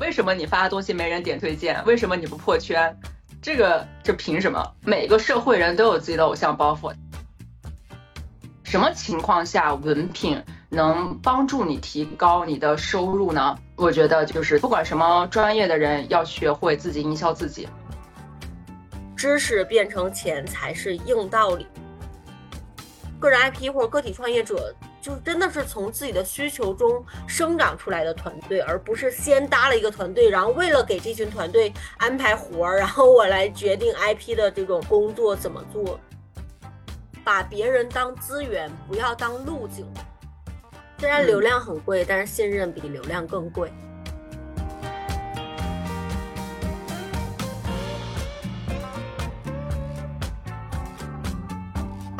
为什么你发的东西没人点推荐？为什么你不破圈？这个这凭什么？每个社会人都有自己的偶像包袱。什么情况下文凭能帮助你提高你的收入呢？我觉得就是不管什么专业的人，要学会自己营销自己。知识变成钱才是硬道理。个人 IP 或者个体创业者，就真的是从自己的需求中生长出来的团队，而不是先搭了一个团队，然后为了给这群团队安排活儿，然后我来决定 IP 的这种工作怎么做。把别人当资源，不要当路径。虽然流量很贵，但是信任比流量更贵。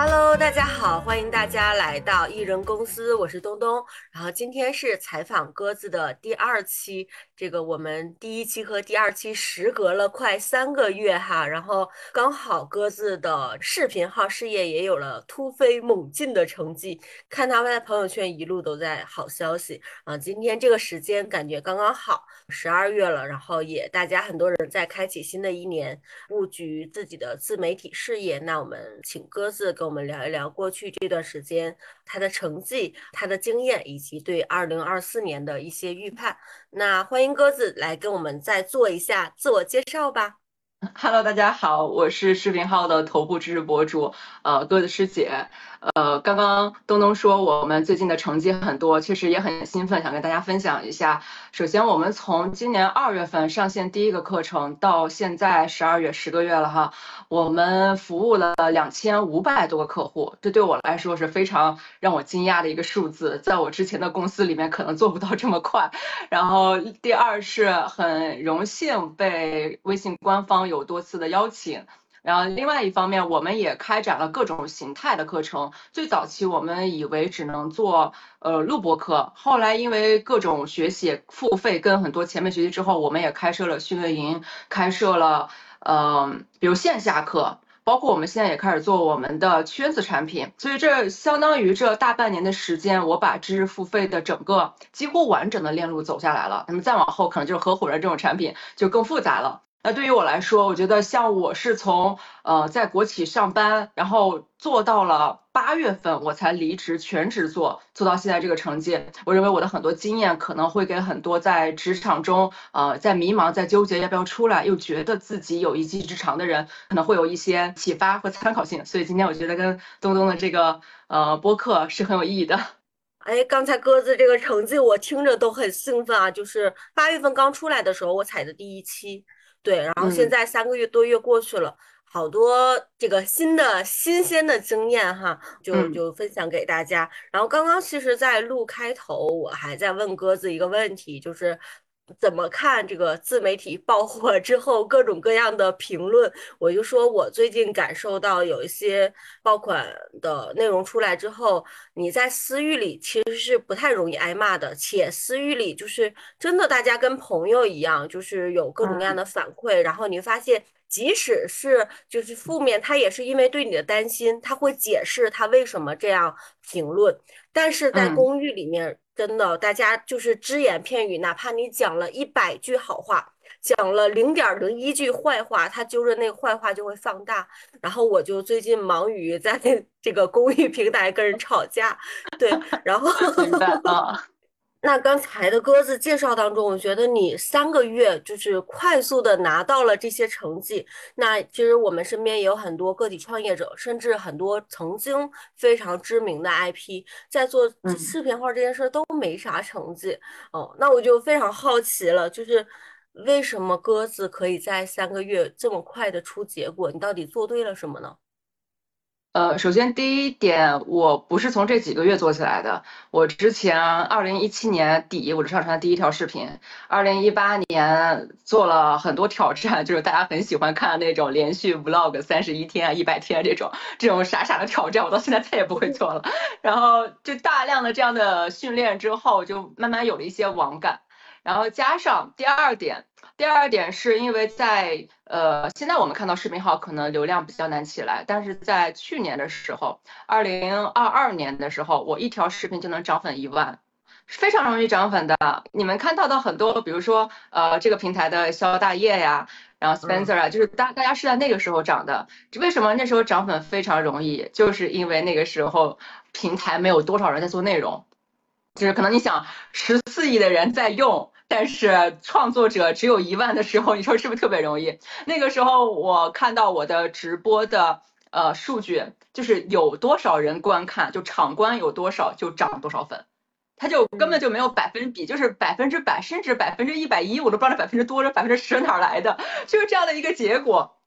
Hello，大家好，欢迎大家来到艺人公司，我是东东。然后今天是采访鸽子的第二期，这个我们第一期和第二期时隔了快三个月哈，然后刚好鸽子的视频号事业也有了突飞猛进的成绩，看他们在朋友圈一路都在好消息啊。今天这个时间感觉刚刚好，十二月了，然后也大家很多人在开启新的一年，布局自己的自媒体事业。那我们请鸽子跟我们聊一聊过去这段时间他的成绩、他的经验，以及对二零二四年的一些预判。那欢迎鸽子来跟我们再做一下自我介绍吧。Hello，大家好，我是视频号的头部知识博主，呃，鸽子师姐。呃，刚刚东东说我们最近的成绩很多，确实也很兴奋，想跟大家分享一下。首先，我们从今年二月份上线第一个课程到现在十二月十个月了哈，我们服务了两千五百多个客户，这对我来说是非常让我惊讶的一个数字，在我之前的公司里面可能做不到这么快。然后第二是很荣幸被微信官方有多次的邀请。然后，另外一方面，我们也开展了各种形态的课程。最早期，我们以为只能做呃录播课，后来因为各种学习付费跟很多前辈学习之后，我们也开设了训练营，开设了呃比如线下课，包括我们现在也开始做我们的圈子产品。所以这相当于这大半年的时间，我把知识付费的整个几乎完整的链路走下来了。那么再往后，可能就是合伙人这种产品就更复杂了。那对于我来说，我觉得像我是从呃在国企上班，然后做到了八月份，我才离职全职做，做到现在这个成绩。我认为我的很多经验可能会给很多在职场中呃在迷茫、在纠结要不要出来，又觉得自己有一技之长的人，可能会有一些启发和参考性。所以今天我觉得跟东东的这个呃播客是很有意义的。哎，刚才鸽子这个成绩我听着都很兴奋啊！就是八月份刚出来的时候，我踩的第一期。对，然后现在三个月多月过去了，好多这个新的新鲜的经验哈，就就分享给大家。然后刚刚其实，在录开头，我还在问鸽子一个问题，就是。怎么看这个自媒体爆火之后各种各样的评论？我就说我最近感受到有一些爆款的内容出来之后，你在私域里其实是不太容易挨骂的，且私域里就是真的大家跟朋友一样，就是有各种各样的反馈，然后你发现，即使是就是负面，他也是因为对你的担心，他会解释他为什么这样评论，但是在公寓里面。真的，大家就是只言片语，哪怕你讲了一百句好话，讲了零点零一句坏话，他揪着那个坏话就会放大。然后我就最近忙于在 这个公益平台跟人吵架，对，然后。那刚才的鸽子介绍当中，我觉得你三个月就是快速的拿到了这些成绩。那其实我们身边也有很多个体创业者，甚至很多曾经非常知名的 IP，在做视频号这件事都没啥成绩。哦，那我就非常好奇了，就是为什么鸽子可以在三个月这么快的出结果？你到底做对了什么呢？呃，首先第一点，我不是从这几个月做起来的。我之前二零一七年底我就上传第一条视频，二零一八年做了很多挑战，就是大家很喜欢看的那种连续 vlog 三十一天啊、一百天这种这种傻傻的挑战，我到现在再也不会做了。然后就大量的这样的训练之后，就慢慢有了一些网感。然后加上第二点，第二点是因为在呃，现在我们看到视频号可能流量比较难起来，但是在去年的时候，二零二二年的时候，我一条视频就能涨粉一万，非常容易涨粉的。你们看到的很多，比如说呃这个平台的肖大业呀，然后 Spencer 啊，就是大大家是在那个时候涨的。为什么那时候涨粉非常容易？就是因为那个时候平台没有多少人在做内容，就是可能你想十四亿的人在用。但是创作者只有一万的时候，你说是不是特别容易？那个时候我看到我的直播的呃数据，就是有多少人观看，就场观有多少就涨多少粉，他就根本就没有百分比，就是百分之百，甚至百分之一百一，我都不知道这百分之多这百分之十哪来的，就是这样的一个结果。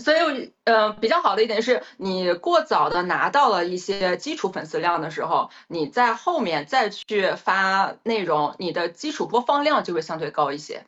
所以，呃，比较好的一点是，你过早的拿到了一些基础粉丝量的时候，你在后面再去发内容，你的基础播放量就会相对高一些。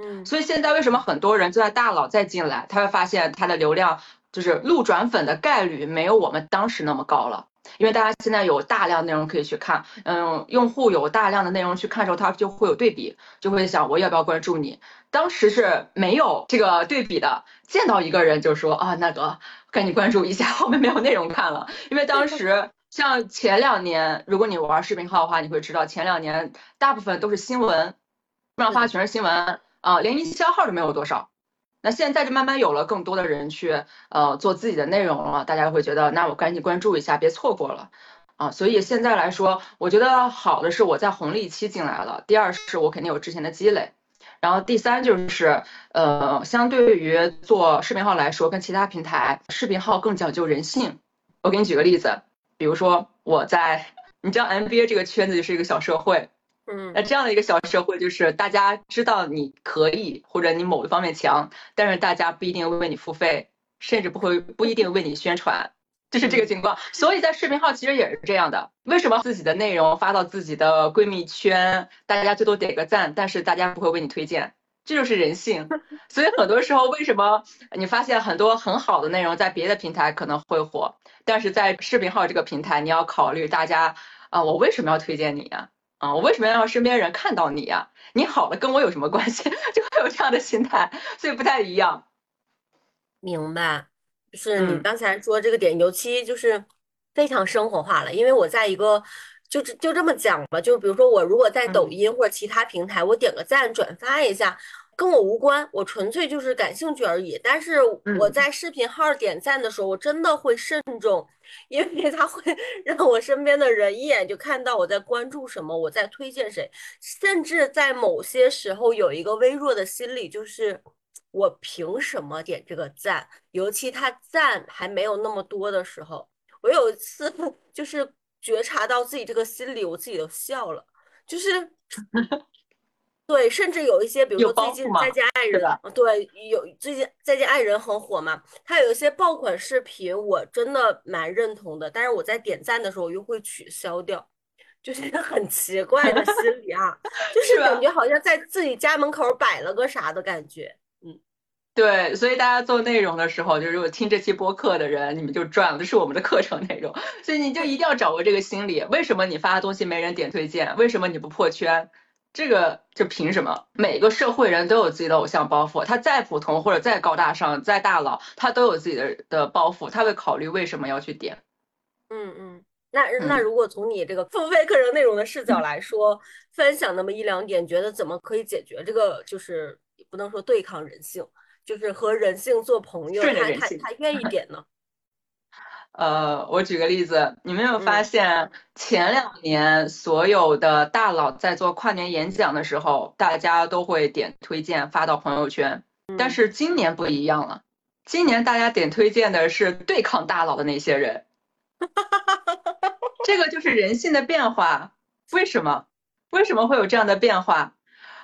嗯，所以现在为什么很多人就在大佬再进来，他会发现他的流量就是路转粉的概率没有我们当时那么高了。因为大家现在有大量内容可以去看，嗯，用户有大量的内容去看的时候，他就会有对比，就会想我要不要关注你。当时是没有这个对比的，见到一个人就说啊那个赶紧关注一下，后面没有内容看了。因为当时像前两年，如果你玩视频号的话，你会知道前两年大部分都是新闻，上发的全是新闻啊，连营销号都没有多少。那现在就慢慢有了更多的人去呃做自己的内容了，大家会觉得那我赶紧关注一下，别错过了啊。所以现在来说，我觉得好的是我在红利期进来了，第二是我肯定有之前的积累，然后第三就是呃相对于做视频号来说，跟其他平台视频号更讲究人性。我给你举个例子，比如说我在你知道 MBA 这个圈子就是一个小社会。嗯，那这样的一个小社会，就是大家知道你可以或者你某一方面强，但是大家不一定为你付费，甚至不会不一定为你宣传，就是这个情况。所以在视频号其实也是这样的。为什么自己的内容发到自己的闺蜜圈，大家最多点个赞，但是大家不会为你推荐，这就是人性。所以很多时候，为什么你发现很多很好的内容在别的平台可能会火，但是在视频号这个平台，你要考虑大家啊，我为什么要推荐你呀？啊，我为什么要让身边人看到你呀？你好了，跟我有什么关系？就会有这样的心态，所以不太一样。明白，就是你刚才说这个点，尤其就是非常生活化了。因为我在一个，就就这么讲吧，就比如说我如果在抖音或者其他平台，我点个赞转发一下。跟我无关，我纯粹就是感兴趣而已。但是我在视频号点赞的时候，我真的会慎重，因为他会让我身边的人一眼就看到我在关注什么，我在推荐谁。甚至在某些时候有一个微弱的心理，就是我凭什么点这个赞？尤其他赞还没有那么多的时候，我有一次就是觉察到自己这个心理，我自己都笑了，就是。对，甚至有一些，比如说最近再见爱人，对，有最近再见爱人很火嘛，他有一些爆款视频，我真的蛮认同的，但是我在点赞的时候又会取消掉，就是很奇怪的心理啊，就 是感觉好像在自己家门口摆了个啥的感觉，嗯，对，所以大家做内容的时候，就是如果听这期播客的人，你们就赚了，这是我们的课程内容，所以你就一定要掌握这个心理，为什么你发的东西没人点推荐？为什么你不破圈？这个就凭什么？每个社会人都有自己的偶像包袱，他再普通或者再高大上、再大佬，他都有自己的的包袱，他会考虑为什么要去点。嗯嗯，那那如果从你这个付费课程内容的视角来说，分享那么一两点，觉得怎么可以解决这个？就是不能说对抗人性，就是和人性做朋友，他他他愿意 点呢？呃，我举个例子，你没有发现前两年所有的大佬在做跨年演讲的时候，大家都会点推荐发到朋友圈，但是今年不一样了，今年大家点推荐的是对抗大佬的那些人，这个就是人性的变化。为什么？为什么会有这样的变化？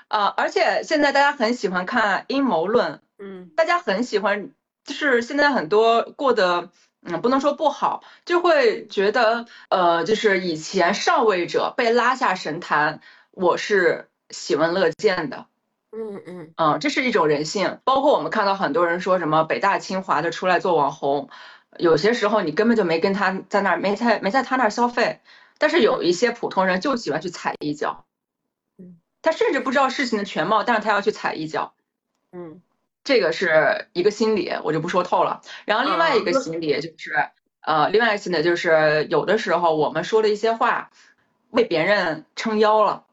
啊，而且现在大家很喜欢看阴谋论，嗯，大家很喜欢，就是现在很多过的。嗯，不能说不好，就会觉得，呃，就是以前上位者被拉下神坛，我是喜闻乐见的。嗯嗯嗯，这是一种人性。包括我们看到很多人说什么北大清华的出来做网红，有些时候你根本就没跟他在那儿，没在没在他那儿消费，但是有一些普通人就喜欢去踩一脚。嗯，他甚至不知道事情的全貌，但是他要去踩一脚。嗯。这个是一个心理，我就不说透了。然后另外一个心理就是，呃，另外一个心理就是有的时候我们说的一些话，为别人撑腰了。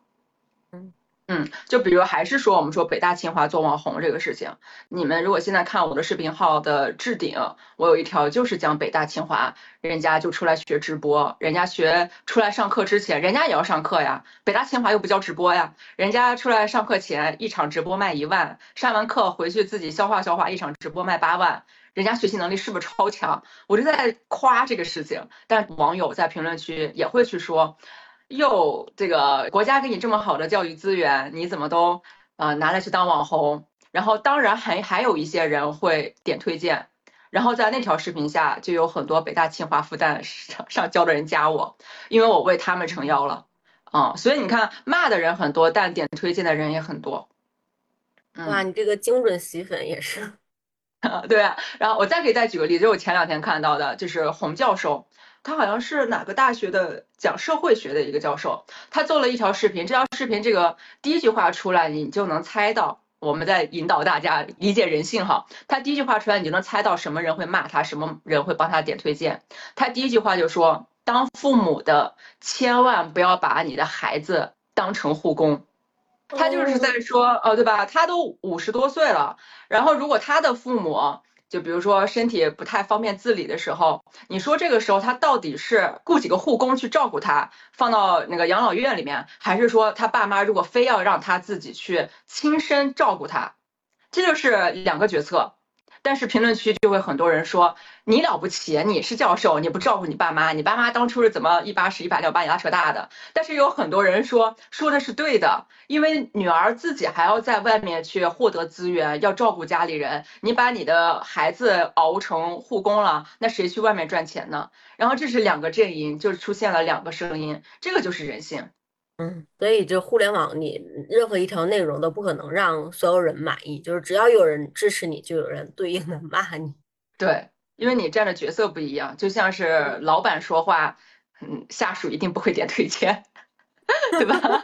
嗯，就比如还是说我们说北大清华做网红这个事情，你们如果现在看我的视频号的置顶，我有一条就是讲北大清华，人家就出来学直播，人家学出来上课之前，人家也要上课呀，北大清华又不叫直播呀，人家出来上课前一场直播卖一万，上完课回去自己消化消化，一场直播卖八万，人家学习能力是不是超强？我就在夸这个事情，但网友在评论区也会去说。哟，这个国家给你这么好的教育资源，你怎么都呃拿来去当网红？然后当然还还有一些人会点推荐，然后在那条视频下就有很多北大清华复旦上上交的人加我，因为我为他们撑腰了，啊，所以你看骂的人很多，但点推荐的人也很多。哇，你这个精准洗粉也是。对啊，然后我再给再举个例子就，我前两天看到的就是洪教授。他好像是哪个大学的讲社会学的一个教授，他做了一条视频，这条视频这个第一句话出来，你就能猜到我们在引导大家理解人性哈。他第一句话出来，你就能猜到什么人会骂他，什么人会帮他点推荐。他第一句话就说：“当父母的千万不要把你的孩子当成护工。”他就是在说，哦，对吧？他都五十多岁了，然后如果他的父母。就比如说身体不太方便自理的时候，你说这个时候他到底是雇几个护工去照顾他，放到那个养老院里面，还是说他爸妈如果非要让他自己去亲身照顾他，这就是两个决策。但是评论区就会很多人说你了不起，你是教授，你不照顾你爸妈，你爸妈当初是怎么一把屎一把尿把你拉扯大的？但是有很多人说说的是对的，因为女儿自己还要在外面去获得资源，要照顾家里人，你把你的孩子熬成护工了，那谁去外面赚钱呢？然后这是两个阵营，就出现了两个声音，这个就是人性。嗯，所以就互联网，你任何一条内容都不可能让所有人满意，就是只要有人支持你，就有人对应的骂你。对，因为你站的角色不一样，就像是老板说话，嗯，下属一定不会点推荐，对吧？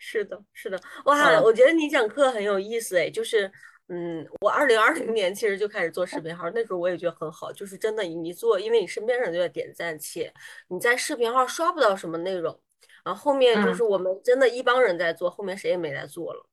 是的，是的，哇，我觉得你讲课很有意思，哎，就是。嗯，我二零二零年其实就开始做视频号，那时候我也觉得很好，就是真的你做，因为你身边人都在点赞，且你在视频号刷不到什么内容，然后后面就是我们真的一帮人在做，后面谁也没在做了。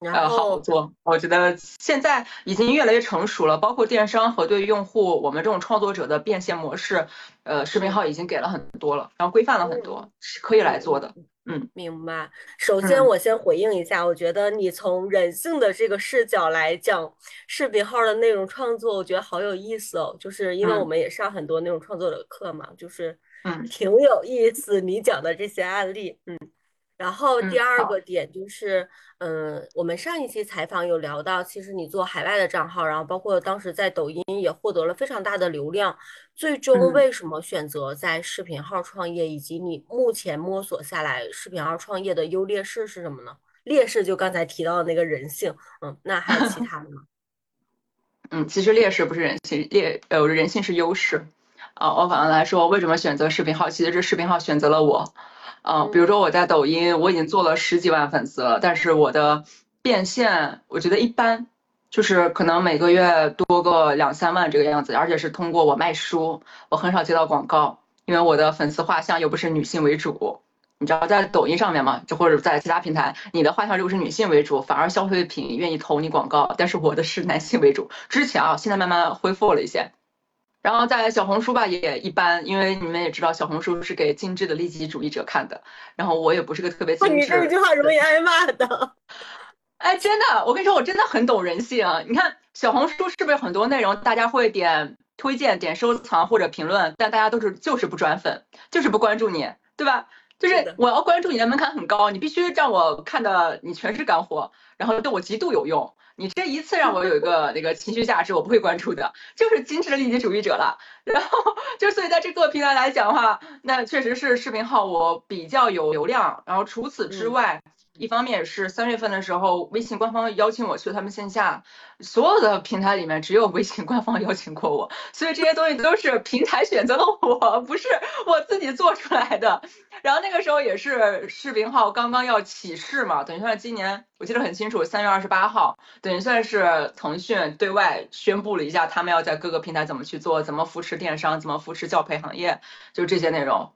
然后好做，我觉得现在已经越来越成熟了，包括电商和对用户，我们这种创作者的变现模式，呃，视频号已经给了很多了，然后规范了很多，是可以来做的。嗯，明白。首先，我先回应一下，我觉得你从人性的这个视角来讲视频号的内容创作，我觉得好有意思哦。就是因为我们也上很多那种创作者课嘛，就是嗯，挺有意思。你讲的这些案例，嗯。然后第二个点就是，嗯，我们上一期采访有聊到，其实你做海外的账号，然后包括当时在抖音也获得了非常大的流量。最终为什么选择在视频号创业，以及你目前摸索下来视频号创业的优劣势是什么呢？劣势就刚才提到的那个人性，嗯，那还有其 他的吗？嗯，其实劣势不是人性，劣呃人性是优势。啊，我反过来说，为什么选择视频号？其实这视频号选择了我。嗯，比如说我在抖音，我已经做了十几万粉丝了，但是我的变现我觉得一般，就是可能每个月多个两三万这个样子，而且是通过我卖书，我很少接到广告，因为我的粉丝画像又不是女性为主，你知道在抖音上面嘛，就或者在其他平台，你的画像如果是女性为主，反而消费品愿意投你广告，但是我的是男性为主，之前啊，现在慢慢恢复了一些。然后在小红书吧也一般，因为你们也知道小红书是给精致的利己主义者看的。然后我也不是个特别精致。你这句话容易挨骂的。哎，真的，我跟你说，我真的很懂人性。你看小红书是不是很多内容大家会点推荐、点收藏或者评论，但大家都是就是不转粉，就是不关注你，对吧？就是我要关注你的门槛很高，你必须让我看的你全是干货，然后对我极度有用。你这一次让我有一个那个情绪价值，我不会关注的，就是精致的利己主义者了。然后就所以在这个平台来讲的话，那确实是视频号我比较有流量。然后除此之外，一方面是三月份的时候，微信官方邀请我去他们线下，所有的平台里面只有微信官方邀请过我，所以这些东西都是平台选择了我，不是我自己做出来的。然后那个时候也是视频号刚刚要起势嘛，等于算今年我记得很清楚，三月二十八号，等于算是腾讯对外宣布了一下，他们要在各个平台怎么去做，怎么扶持电商，怎么扶持教培行业，就这些内容。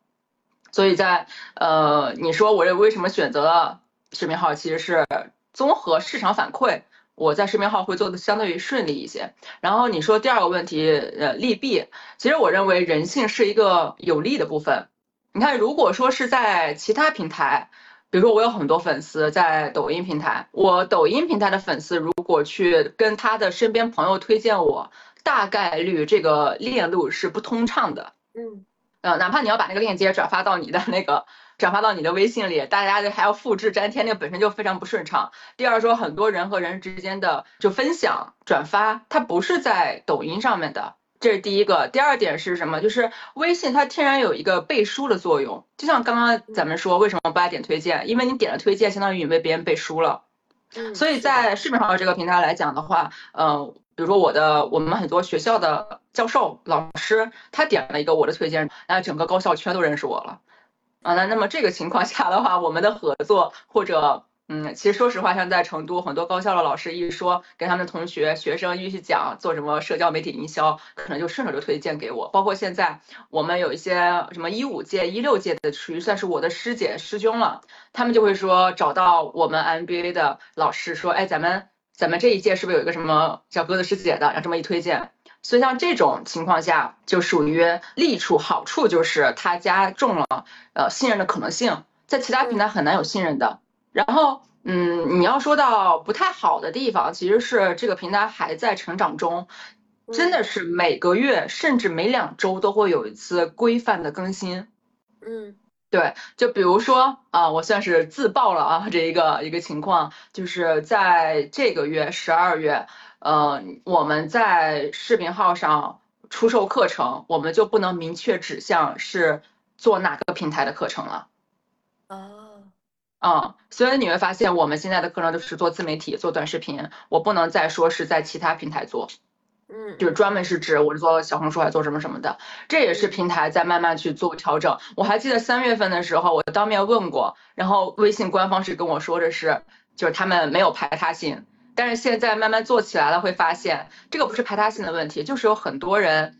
所以在呃，你说我为什么选择了视频号，其实是综合市场反馈，我在视频号会做的相对于顺利一些。然后你说第二个问题，呃，利弊，其实我认为人性是一个有利的部分。你看，如果说是在其他平台，比如说我有很多粉丝在抖音平台，我抖音平台的粉丝如果去跟他的身边朋友推荐我，大概率这个链路是不通畅的。嗯，呃，哪怕你要把那个链接转发到你的那个转发到你的微信里，大家还要复制粘贴，那个本身就非常不顺畅。第二说，很多人和人之间的就分享转发，它不是在抖音上面的。这是第一个，第二点是什么？就是微信它天然有一个背书的作用，就像刚刚咱们说，为什么不爱点推荐？因为你点了推荐，相当于你为别人背书了。嗯，所以在市面上的这个平台来讲的话，呃，比如说我的我们很多学校的教授老师，他点了一个我的推荐，那整个高校圈都认识我了。啊，那那么这个情况下的话，我们的合作或者。嗯，其实说实话，像在成都很多高校的老师一说，跟他们的同学、学生一起讲做什么社交媒体营销，可能就顺手就推荐给我。包括现在我们有一些什么一五届、一六届的，属于算是我的师姐师兄了，他们就会说找到我们 MBA 的老师说，哎，咱们咱们这一届是不是有一个什么小鸽子师姐的？然后这么一推荐，所以像这种情况下，就属于利处，好处就是它加重了呃信任的可能性，在其他平台很难有信任的。然后，嗯，你要说到不太好的地方，其实是这个平台还在成长中，真的是每个月甚至每两周都会有一次规范的更新。嗯，对，就比如说啊，我算是自爆了啊，这一个一个情况，就是在这个月十二月，呃，我们在视频号上出售课程，我们就不能明确指向是做哪个平台的课程了。哦。嗯，所以你会发现，我们现在的课程都是做自媒体、做短视频，我不能再说是在其他平台做，嗯，就是专门是指我是做小红书还做什么什么的，这也是平台在慢慢去做调整。我还记得三月份的时候，我当面问过，然后微信官方是跟我说的是，就是他们没有排他性，但是现在慢慢做起来了，会发现这个不是排他性的问题，就是有很多人，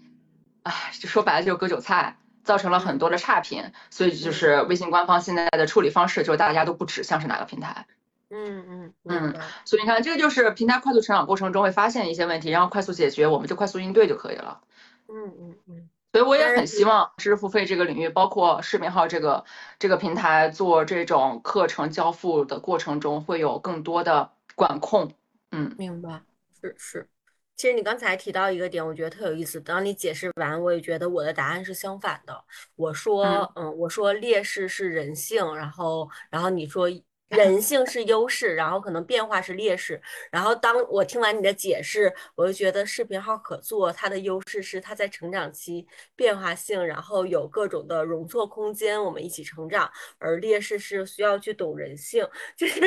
唉，就说白了就是割韭菜。造成了很多的差评，所以就是微信官方现在的处理方式，就是大家都不指向是哪个平台。嗯嗯嗯，所以你看，这个就是平台快速成长过程中会发现一些问题，然后快速解决，我们就快速应对就可以了。嗯嗯嗯。所以我也很希望知识付费这个领域，包括视频号这个这个平台做这种课程交付的过程中，会有更多的管控。嗯，明白，是是。其实你刚才提到一个点，我觉得特有意思。当你解释完，我也觉得我的答案是相反的。我说，嗯，我说劣势是人性，然后，然后你说人性是优势，然后可能变化是劣势。然后当我听完你的解释，我就觉得视频号可做，它的优势是它在成长期变化性，然后有各种的容错空间，我们一起成长。而劣势是需要去懂人性，就是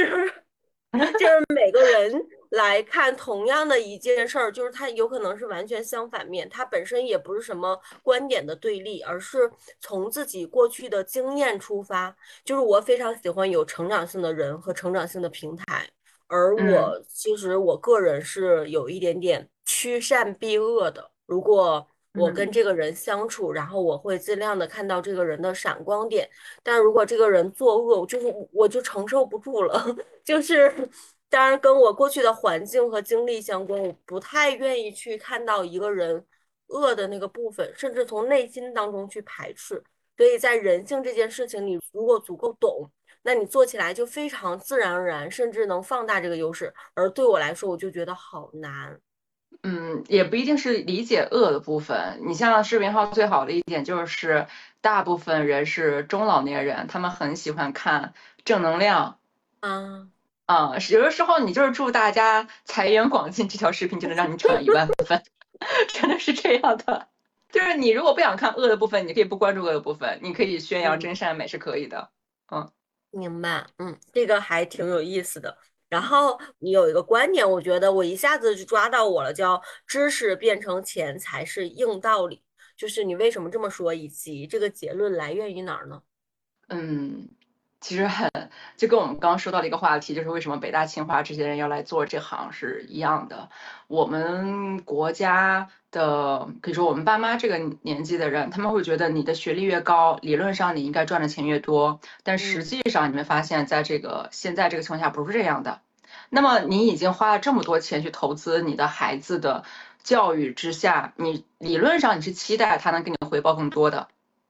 就是每个人。来看同样的一件事儿，就是它有可能是完全相反面，它本身也不是什么观点的对立，而是从自己过去的经验出发。就是我非常喜欢有成长性的人和成长性的平台，而我其实我个人是有一点点趋善避恶的。如果我跟这个人相处，然后我会尽量的看到这个人的闪光点，但如果这个人作恶，就是我就承受不住了，就是。当然，跟我过去的环境和经历相关，我不太愿意去看到一个人恶的那个部分，甚至从内心当中去排斥。所以在人性这件事情，你如果足够懂，那你做起来就非常自然而然，甚至能放大这个优势。而对我来说，我就觉得好难。嗯，也不一定是理解恶的部分。你像视频号最好的一点就是，大部分人是中老年人，他们很喜欢看正能量。嗯。啊，有的时候你就是祝大家财源广进，这条视频就能让你涨一万分，真的是这样的。就是你如果不想看恶的部分，你可以不关注恶的部分，你可以宣扬真善美是可以的。嗯，明白。嗯，这个还挺有意思的。然后你有一个观点，我觉得我一下子就抓到我了，叫知识变成钱才是硬道理。就是你为什么这么说，以及这个结论来源于哪儿呢？嗯，其实很就跟我们刚刚说到的一个话题，就是为什么北大清华这些人要来做这行是一样的。我们国家的可以说我们爸妈这个年纪的人，他们会觉得你的学历越高，理论上你应该赚的钱越多，但实际上你们发现，在这个现在这个情况下不是这样的。那么你已经花了这么多钱去投资你的孩子的教育之下，你理论上你是期待他能给你回报更多的，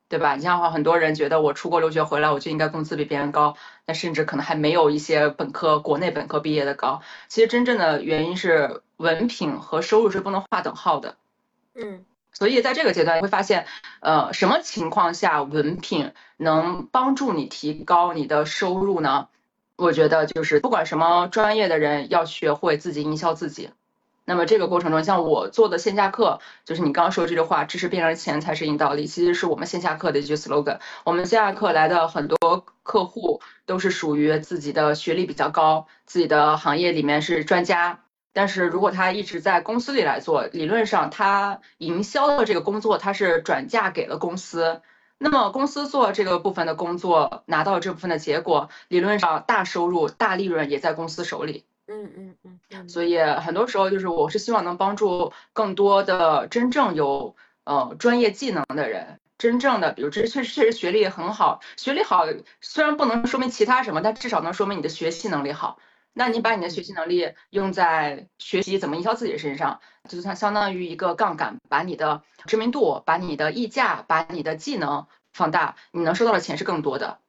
对吧？你像很多人觉得我出国留学回来，我就应该工资比别人高，那甚至可能还没有一些本科国内本科毕业的高。其实真正的原因是文凭和收入是不能划等号的。嗯，所以在这个阶段你会发现，呃，什么情况下文凭能帮助你提高你的收入呢？我觉得就是不管什么专业的人，要学会自己营销自己。那么这个过程中，像我做的线下课，就是你刚刚说这句话，知识变成钱才是硬道理，其实是我们线下课的一句 slogan。我们线下课来的很多客户都是属于自己的学历比较高，自己的行业里面是专家，但是如果他一直在公司里来做，理论上他营销的这个工作他是转嫁给了公司。那么公司做这个部分的工作，拿到这部分的结果，理论上大收入、大利润也在公司手里。嗯嗯嗯。所以很多时候就是，我是希望能帮助更多的真正有呃专业技能的人，真正的，比如这确实确实学历很好，学历好虽然不能说明其他什么，但至少能说明你的学习能力好。那你把你的学习能力用在学习怎么营销自己身上，就算相当于一个杠杆，把你的知名度、把你的溢价、把你的技能放大，你能收到的钱是更多的。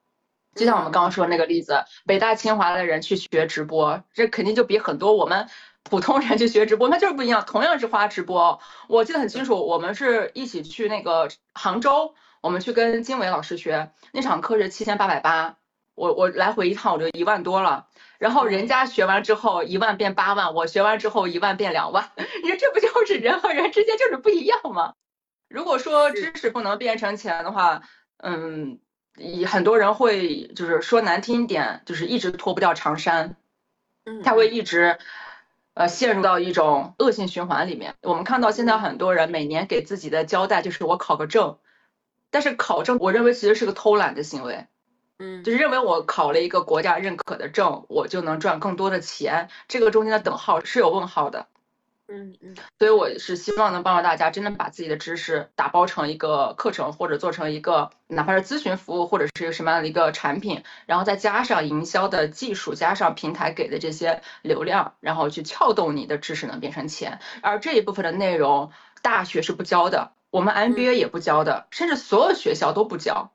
就像我们刚刚说那个例子，北大清华的人去学直播，这肯定就比很多我们普通人去学直播，那就是不一样。同样是花直播，我记得很清楚，我们是一起去那个杭州，我们去跟金伟老师学，那场课是七千八百八，我我来回一趟我就一万多了。然后人家学完之后一万变八万，我学完之后一万变两万，你说这不就是人和人之间就是不一样吗？如果说知识不能变成钱的话，嗯，很多人会就是说难听点，就是一直脱不掉长衫，他会一直呃陷入到一种恶性循环里面。我们看到现在很多人每年给自己的交代就是我考个证，但是考证我认为其实是个偷懒的行为。嗯，就是认为我考了一个国家认可的证，我就能赚更多的钱，这个中间的等号是有问号的。嗯嗯，所以我是希望能帮助大家真的把自己的知识打包成一个课程，或者做成一个哪怕是咨询服务，或者是一个什么样的一个产品，然后再加上营销的技术，加上平台给的这些流量，然后去撬动你的知识能变成钱。而这一部分的内容，大学是不教的，我们 MBA 也不教的，甚至所有学校都不教。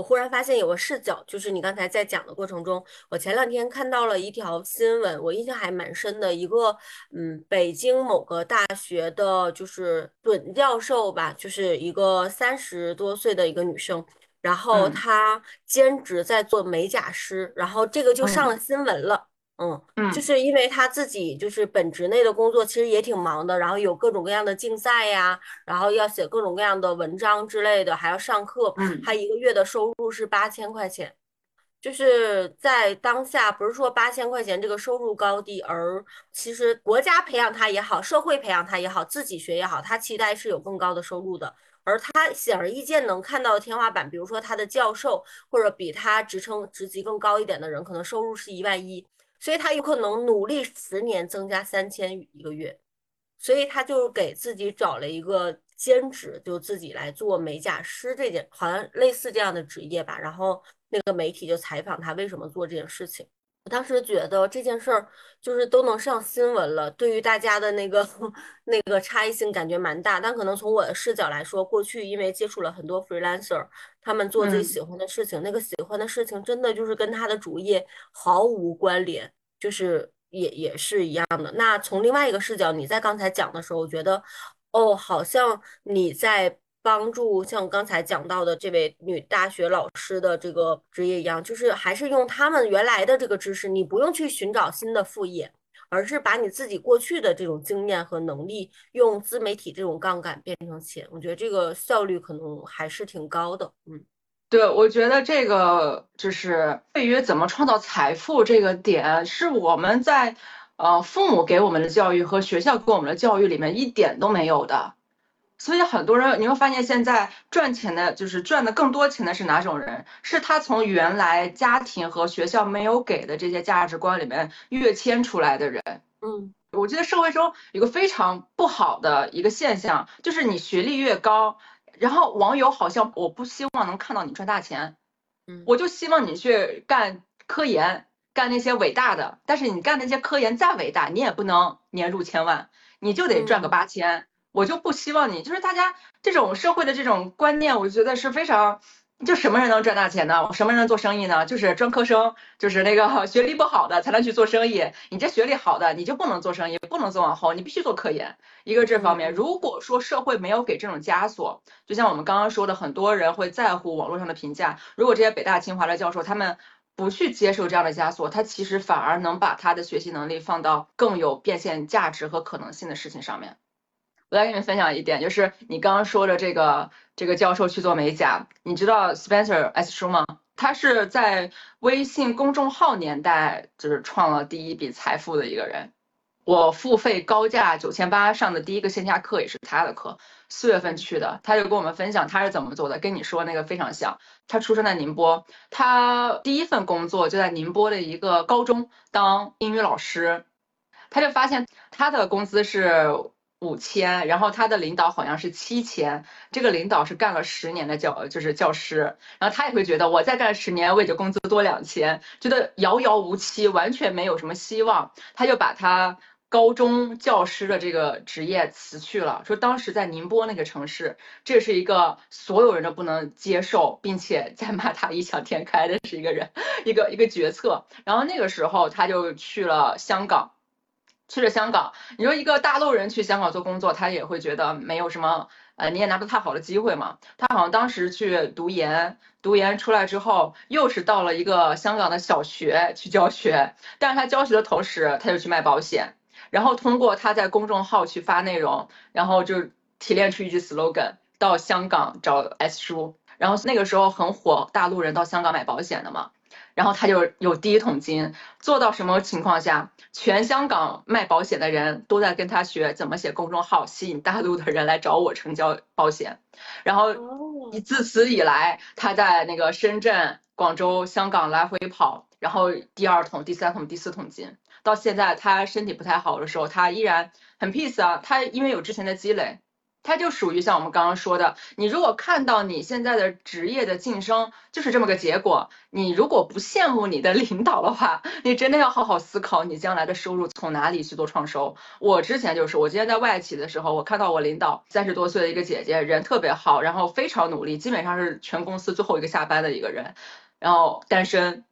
我忽然发现有个视角，就是你刚才在讲的过程中，我前两天看到了一条新闻，我印象还蛮深的。一个嗯，北京某个大学的，就是准教授吧，就是一个三十多岁的一个女生，然后她兼职在做美甲师，然后这个就上了新闻了。嗯，就是因为他自己就是本职内的工作其实也挺忙的，然后有各种各样的竞赛呀，然后要写各种各样的文章之类的，还要上课。嗯，他一个月的收入是八千块钱，就是在当下不是说八千块钱这个收入高低，而其实国家培养他也好，社会培养他也好，自己学也好，他期待是有更高的收入的。而他显而易见能看到的天花板，比如说他的教授或者比他职称职级更高一点的人，可能收入是一万一。所以他有可能努力十年增加三千一个月，所以他就给自己找了一个兼职，就自己来做美甲师这件，好像类似这样的职业吧。然后那个媒体就采访他为什么做这件事情。我当时觉得这件事儿就是都能上新闻了，对于大家的那个 那个差异性感觉蛮大。但可能从我的视角来说，过去因为接触了很多 freelancer，他们做自己喜欢的事情，那个喜欢的事情真的就是跟他的主业毫无关联。就是也也是一样的。那从另外一个视角，你在刚才讲的时候，我觉得，哦，好像你在帮助像刚才讲到的这位女大学老师的这个职业一样，就是还是用他们原来的这个知识，你不用去寻找新的副业，而是把你自己过去的这种经验和能力，用自媒体这种杠杆变成钱。我觉得这个效率可能还是挺高的，嗯。对，我觉得这个就是对于怎么创造财富这个点，是我们在呃父母给我们的教育和学校给我们的教育里面一点都没有的。所以很多人你会发现，现在赚钱的，就是赚的更多钱的是哪种人？是他从原来家庭和学校没有给的这些价值观里面跃迁出来的人。嗯，我觉得社会中有个非常不好的一个现象，就是你学历越高，然后网友好像我不希望能看到你赚大钱，嗯，我就希望你去干科研，干那些伟大的。但是你干那些科研再伟大，你也不能年入千万，你就得赚个八千。我就不希望你，就是大家这种社会的这种观念，我觉得是非常。就什么人能赚大钱呢？什么人能做生意呢？就是专科生，就是那个 学历不好的才能去做生意。你这学历好的，你就不能做生意，不能做网红，你必须做科研。一个这方面，如果说社会没有给这种枷锁，就像我们刚刚说的，很多人会在乎网络上的评价。如果这些北大清华的教授他们不去接受这样的枷锁，他其实反而能把他的学习能力放到更有变现价值和可能性的事情上面。我来跟你们分享一点，就是你刚刚说的这个这个教授去做美甲，你知道 Spencer S Shu 吗？他是在微信公众号年代就是创了第一笔财富的一个人。我付费高价九千八上的第一个线下课也是他的课，四月份去的，他就跟我们分享他是怎么做的，跟你说那个非常像。他出生在宁波，他第一份工作就在宁波的一个高中当英语老师，他就发现他的工资是。五千，然后他的领导好像是七千，这个领导是干了十年的教，就是教师，然后他也会觉得我再干十年，我也就工资多两千，觉得遥遥无期，完全没有什么希望，他就把他高中教师的这个职业辞去了，说当时在宁波那个城市，这是一个所有人都不能接受，并且在骂他异想天开的是一个人，一个一个决策，然后那个时候他就去了香港。去了香港，你说一个大陆人去香港做工作，他也会觉得没有什么，呃，你也拿不太好的机会嘛。他好像当时去读研，读研出来之后，又是到了一个香港的小学去教学，但是他教学的同时，他就去卖保险，然后通过他在公众号去发内容，然后就提炼出一句 slogan，到香港找 S 叔，然后那个时候很火，大陆人到香港买保险的嘛。然后他就有第一桶金，做到什么情况下，全香港卖保险的人都在跟他学怎么写公众号，吸引大陆的人来找我成交保险。然后自此以来，他在那个深圳、广州、香港来回跑，然后第二桶、第三桶、第四桶金，到现在他身体不太好的时候，他依然很 peace 啊。他因为有之前的积累。他就属于像我们刚刚说的，你如果看到你现在的职业的晋升就是这么个结果，你如果不羡慕你的领导的话，你真的要好好思考你将来的收入从哪里去做创收。我之前就是，我今天在外企的时候，我看到我领导三十多岁的一个姐姐，人特别好，然后非常努力，基本上是全公司最后一个下班的一个人，然后单身，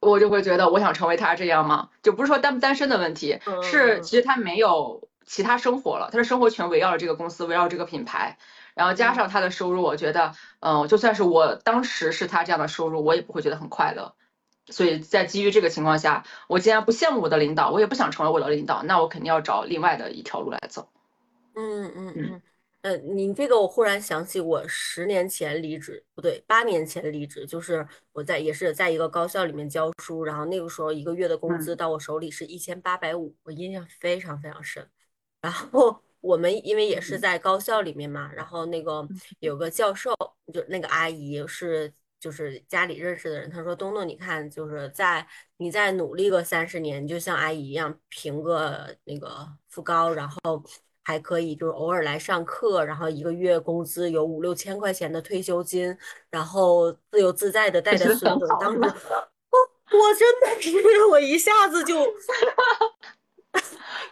我就会觉得我想成为他这样吗？就不是说单不单身的问题，是其实他没有。其他生活了，他的生活全围绕着这个公司，围绕这个品牌，然后加上他的收入，我觉得，嗯，就算是我当时是他这样的收入，我也不会觉得很快乐。所以在基于这个情况下，我既然不羡慕我的领导，我也不想成为我的领导，那我肯定要找另外的一条路来走。嗯嗯嗯，呃，你这个我忽然想起，我十年前离职，不对，八年前离职，就是我在也是在一个高校里面教书，然后那个时候一个月的工资到我手里是一千八百五，我印象非常非常深。然后我们因为也是在高校里面嘛，然后那个有个教授，就那个阿姨是就是家里认识的人，她说东东，你看就是在你再努力个三十年，就像阿姨一样评个那个副高，然后还可以就是偶尔来上课，然后一个月工资有五六千块钱的退休金，然后自由自在的带着孙子。当时我我真的 是我一下子就。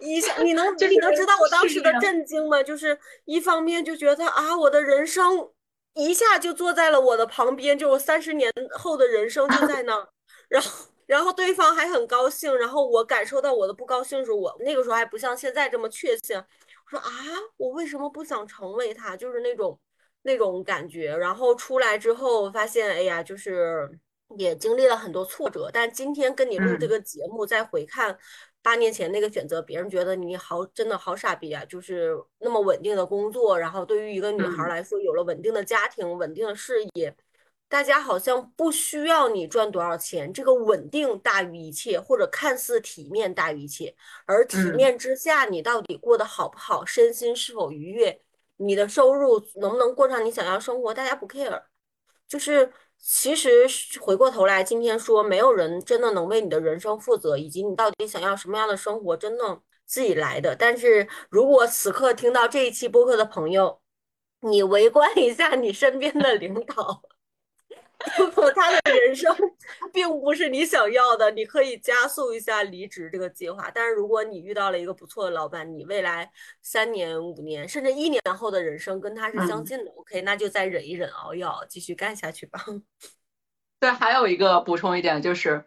一下，你能 你能知道我当时的震惊吗？就是一方面就觉得啊，我的人生一下就坐在了我的旁边，就我三十年后的人生就在那，然后然后对方还很高兴，然后我感受到我的不高兴，的时候我那个时候还不像现在这么确信。我说啊，我为什么不想成为他？就是那种那种感觉。然后出来之后发现，哎呀，就是也经历了很多挫折。但今天跟你录这个节目，再回看。八年前那个选择，别人觉得你好，真的好傻逼啊！就是那么稳定的工作，然后对于一个女孩来说，有了稳定的家庭、稳定的事业，大家好像不需要你赚多少钱，这个稳定大于一切，或者看似体面大于一切。而体面之下，你到底过得好不好，身心是否愉悦，你的收入能不能过上你想要生活，大家不 care。就是其实回过头来，今天说没有人真的能为你的人生负责，以及你到底想要什么样的生活，真的自己来的。但是如果此刻听到这一期播客的朋友，你围观一下你身边的领导。如 果他的人生并不是你想要的，你可以加速一下离职这个计划。但是如果你遇到了一个不错的老板，你未来三年、五年甚至一年后的人生跟他是相近的，OK，那就再忍一忍，熬一熬，继续干下去吧。对，还有一个补充一点就是，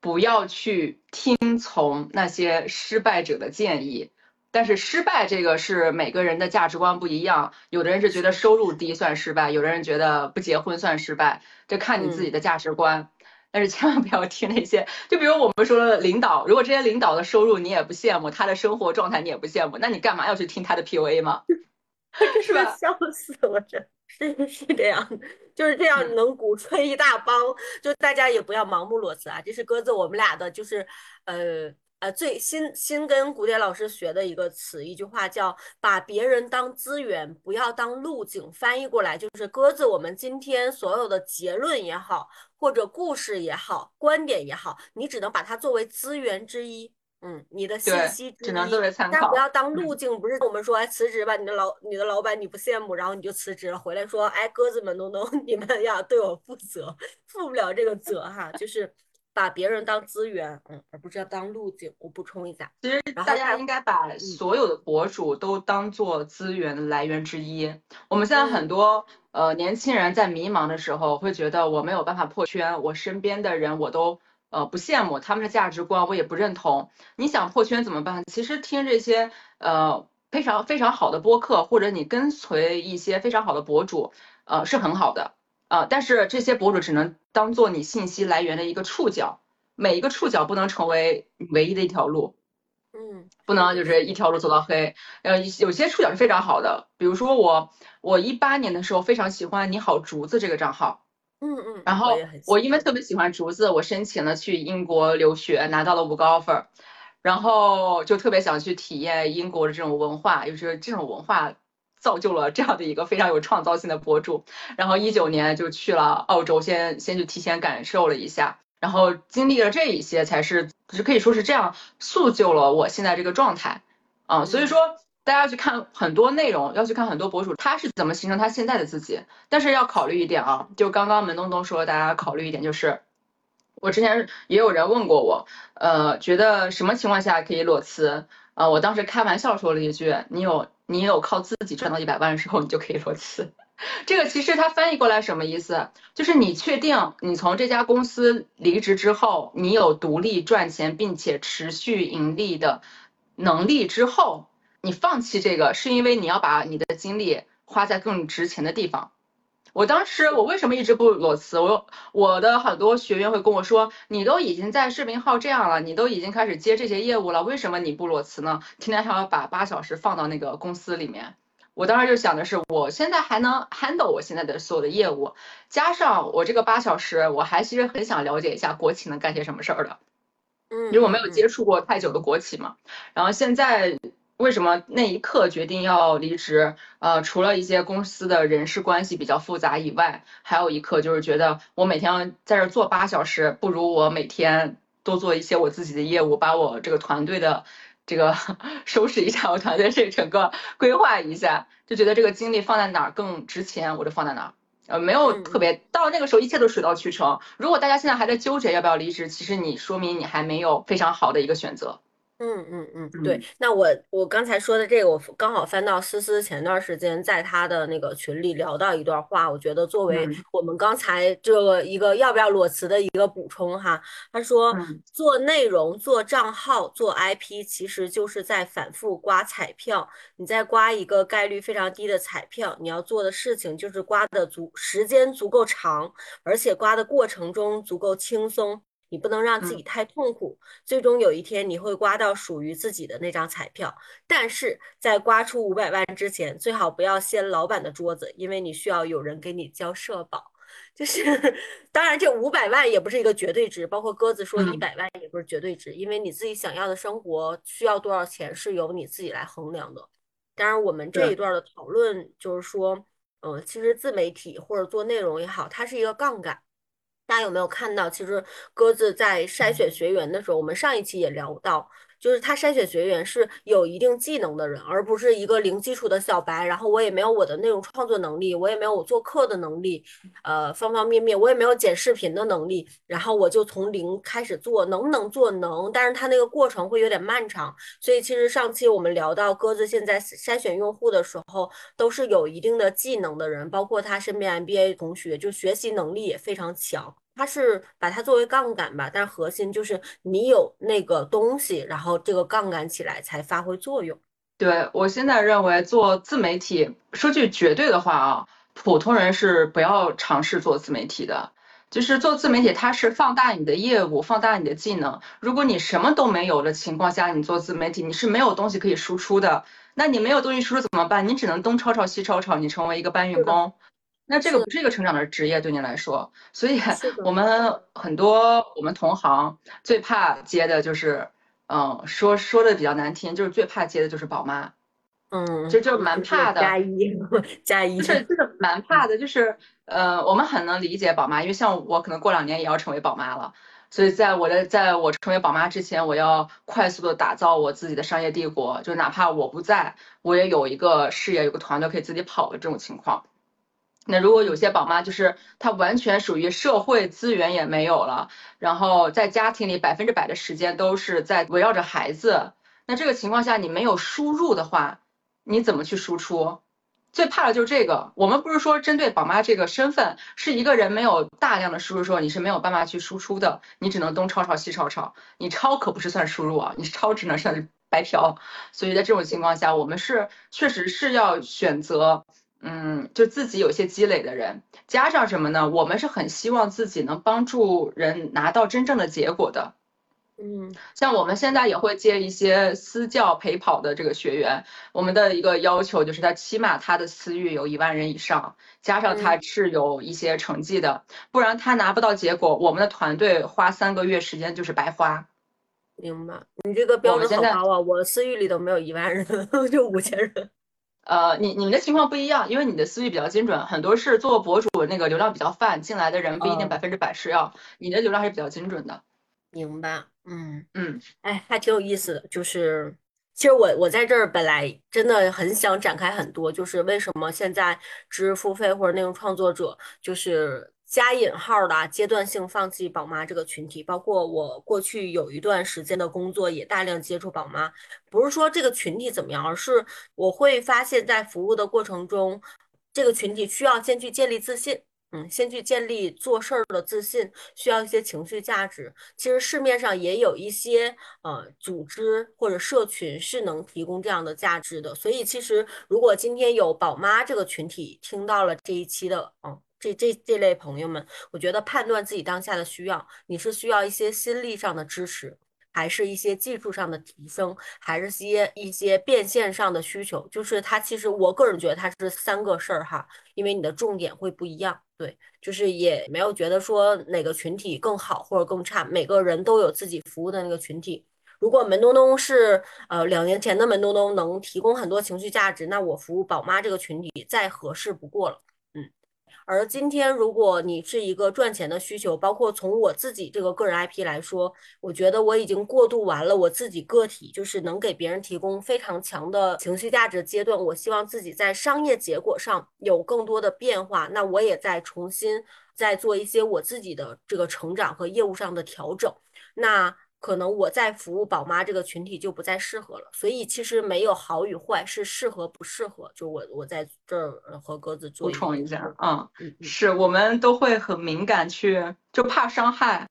不要去听从那些失败者的建议。但是失败这个是每个人的价值观不一样，有的人是觉得收入低算失败，有的人觉得不结婚算失败，这看你自己的价值观。但是千万不要听那些，就比如我们说的领导，如果这些领导的收入你也不羡慕，他的生活状态你也不羡慕，那你干嘛要去听他的 PUA 吗？是吧？笑死了，这是是这样，就是这样能鼓吹一大帮，就大家也不要盲目裸辞啊。这是鸽子我们俩的，就是呃。呃，最新新跟古典老师学的一个词，一句话叫“把别人当资源，不要当路径”。翻译过来就是鸽子。我们今天所有的结论也好，或者故事也好，观点也好，你只能把它作为资源之一。嗯，你的信息只能作为参考，但不要当路径。不是我们说，哎，辞职吧，你的老你的老板你不羡慕，然后你就辞职了，回来说，哎，鸽子们都能，你们要对我负责，负不了这个责哈，就是。把别人当资源，嗯，而不是要当路径。我补充一下，其实大家应该把所有的博主都当做资源的来源之一。我们现在很多呃年轻人在迷茫的时候，会觉得我没有办法破圈，我身边的人我都呃不羡慕他们的价值观，我也不认同。你想破圈怎么办？其实听这些呃非常非常好的播客，或者你跟随一些非常好的博主，呃是很好的。啊，但是这些博主只能当做你信息来源的一个触角，每一个触角不能成为唯一的一条路，嗯，不能就是一条路走到黑。呃，有些触角是非常好的，比如说我，我一八年的时候非常喜欢你好竹子这个账号，嗯嗯，然后我因为特别喜欢竹子，我申请了去英国留学，拿到了五个 offer，然后就特别想去体验英国的这种文化，就是这种文化。造就了这样的一个非常有创造性的博主，然后一九年就去了澳洲，先先去提前感受了一下，然后经历了这一些，才是是可以说是这样塑就了我现在这个状态啊。所以说大家要去看很多内容，要去看很多博主他是怎么形成他现在的自己，但是要考虑一点啊，就刚刚门东东说，大家考虑一点就是，我之前也有人问过我，呃，觉得什么情况下可以裸辞啊？我当时开玩笑说了一句，你有。你有靠自己赚到一百万的时候，你就可以裸辞。这个其实它翻译过来什么意思？就是你确定你从这家公司离职之后，你有独立赚钱并且持续盈利的能力之后，你放弃这个，是因为你要把你的精力花在更值钱的地方。我当时我为什么一直不裸辞？我我的很多学员会跟我说，你都已经在视频号这样了，你都已经开始接这些业务了，为什么你不裸辞呢？天天还要把八小时放到那个公司里面。我当时就想的是，我现在还能 handle 我现在的所有的业务，加上我这个八小时，我还其实很想了解一下国企能干些什么事儿的。嗯，因为我没有接触过太久的国企嘛，然后现在。为什么那一刻决定要离职？呃，除了一些公司的人事关系比较复杂以外，还有一刻就是觉得我每天在这做八小时，不如我每天多做一些我自己的业务，把我这个团队的这个 收拾一下，我团队这整个规划一下，就觉得这个精力放在哪儿更值钱，我就放在哪儿。呃，没有特别到那个时候，一切都水到渠成。如果大家现在还在纠结要不要离职，其实你说明你还没有非常好的一个选择。嗯嗯嗯，对，那我我刚才说的这个，我刚好翻到思思前段时间在她的那个群里聊到一段话，我觉得作为我们刚才这个一个要不要裸辞的一个补充哈，他说做内容、做账号、做 IP，其实就是在反复刮彩票，你在刮一个概率非常低的彩票，你要做的事情就是刮的足时间足够长，而且刮的过程中足够轻松。你不能让自己太痛苦，最终有一天你会刮到属于自己的那张彩票。但是在刮出五百万之前，最好不要掀老板的桌子，因为你需要有人给你交社保。就是，当然这五百万也不是一个绝对值，包括鸽子说一百万也不是绝对值，因为你自己想要的生活需要多少钱是由你自己来衡量的。当然，我们这一段的讨论就是说，嗯，其实自媒体或者做内容也好，它是一个杠杆。大家有没有看到？其实鸽子在筛选学员的时候，我们上一期也聊到。就是他筛选学员是有一定技能的人，而不是一个零基础的小白。然后我也没有我的内容创作能力，我也没有我做课的能力，呃，方方面面我也没有剪视频的能力。然后我就从零开始做，能不能做能？但是他那个过程会有点漫长。所以其实上期我们聊到鸽子现在筛选用户的时候，都是有一定的技能的人，包括他身边 MBA 同学，就学习能力也非常强。它是把它作为杠杆吧，但核心就是你有那个东西，然后这个杠杆起来才发挥作用。对我现在认为做自媒体，说句绝对的话啊，普通人是不要尝试做自媒体的。就是做自媒体，它是放大你的业务，放大你的技能。如果你什么都没有的情况下，你做自媒体，你是没有东西可以输出的。那你没有东西输出怎么办？你只能东抄抄西抄抄，你成为一个搬运工。那这个不是一个成长的职业，对你来说，所以我们很多我们同行最怕接的就是，嗯，说说的比较难听，就是最怕接的就是宝妈，嗯，就就蛮怕的，加一加一，是就是蛮怕的，就是呃，我们很能理解宝妈，因为像我可能过两年也要成为宝妈了，所以在我的在我成为宝妈之前，我要快速的打造我自己的商业帝国，就哪怕我不在，我也有一个事业，有个团队可以自己跑的这种情况。那如果有些宝妈就是她完全属于社会资源也没有了，然后在家庭里百分之百的时间都是在围绕着孩子，那这个情况下你没有输入的话，你怎么去输出？最怕的就是这个。我们不是说针对宝妈这个身份，是一个人没有大量的输入时候，你是没有办法去输出的，你只能东抄抄西抄抄，你抄可不是算输入啊，你抄只能算白嫖。所以在这种情况下，我们是确实是要选择。嗯，就自己有些积累的人，加上什么呢？我们是很希望自己能帮助人拿到真正的结果的。嗯，像我们现在也会接一些私教陪跑的这个学员，我们的一个要求就是他起码他的私域有一万人以上，加上他是有一些成绩的，不然他拿不到结果，我们的团队花三个月时间就是白花。明白，你这个标准好高啊！我私域里都没有一万人，就五千人。呃，你你们的情况不一样，因为你的思域比较精准，很多是做博主那个流量比较泛，进来的人不一定百分之百是要，你的流量还是比较精准的。明白，嗯嗯，哎，还挺有意思的，就是其实我我在这儿本来真的很想展开很多，就是为什么现在知识付费或者内容创作者就是。加引号的阶段性放弃宝妈这个群体，包括我过去有一段时间的工作也大量接触宝妈，不是说这个群体怎么样，而是我会发现，在服务的过程中，这个群体需要先去建立自信，嗯，先去建立做事儿的自信，需要一些情绪价值。其实市面上也有一些呃组织或者社群是能提供这样的价值的，所以其实如果今天有宝妈这个群体听到了这一期的，嗯。这这这类朋友们，我觉得判断自己当下的需要，你是需要一些心力上的支持，还是一些技术上的提升，还是些一些变现上的需求？就是它其实我个人觉得它是三个事儿哈，因为你的重点会不一样。对，就是也没有觉得说哪个群体更好或者更差，每个人都有自己服务的那个群体。如果门东东是呃两年前的门东东能提供很多情绪价值，那我服务宝妈这个群体再合适不过了。而今天，如果你是一个赚钱的需求，包括从我自己这个个人 IP 来说，我觉得我已经过渡完了我自己个体，就是能给别人提供非常强的情绪价值阶段。我希望自己在商业结果上有更多的变化，那我也在重新再做一些我自己的这个成长和业务上的调整。那。可能我在服务宝妈这个群体就不再适合了，所以其实没有好与坏，是适合不适合。就我我在这儿和鸽子补充一下，嗯，是我们都会很敏感，去就怕伤害，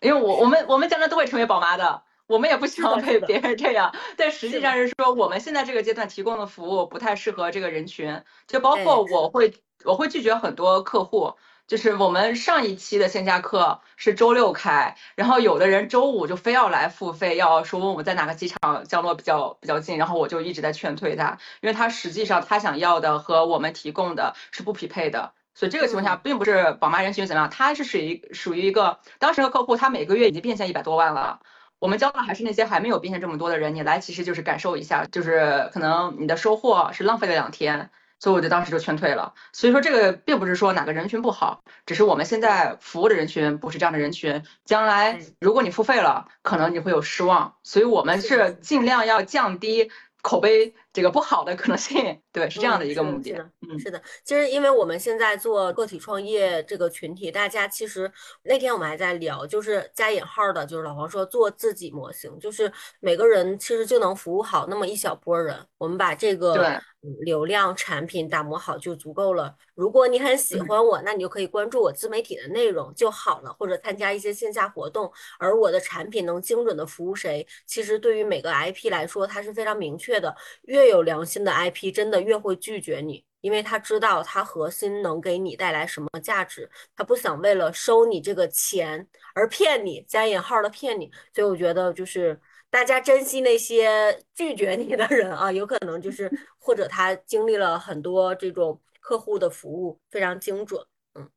因为我我们我们将来都会成为宝妈的，我们也不希望被别人这样。但实际上是说，我们现在这个阶段提供的服务不太适合这个人群，就包括我会我会拒绝很多客户。就是我们上一期的线下课是周六开，然后有的人周五就非要来付费，要说问我们在哪个机场降落比较比较近，然后我就一直在劝退他，因为他实际上他想要的和我们提供的是不匹配的，所以这个情况下并不是宝妈人群怎么样，他是属于属于一个当时的客户，他每个月已经变现一百多万了。我们教的还是那些还没有变现这么多的人，你来其实就是感受一下，就是可能你的收获是浪费了两天。所以我就当时就劝退了。所以说这个并不是说哪个人群不好，只是我们现在服务的人群不是这样的人群。将来如果你付费了，可能你会有失望。所以我们是尽量要降低。口碑这个不好的可能性，对，是这样的一个目的。嗯，是的。其实，因为我们现在做个体创业这个群体，大家其实那天我们还在聊，就是加引号的，就是老黄说做自己模型，就是每个人其实就能服务好那么一小波人。我们把这个流量产品打磨好就足够了。如果你很喜欢我，那你就可以关注我自媒体的内容就好了，或者参加一些线下活动。而我的产品能精准的服务谁，其实对于每个 IP 来说，它是非常明确的。越有良心的 IP，真的越会拒绝你，因为他知道他核心能给你带来什么价值，他不想为了收你这个钱而骗你，加引号的骗你。所以我觉得就是大家珍惜那些 拒绝你的人啊，有可能就是 或者他经历了很多这种。客户的服务非常精准，嗯，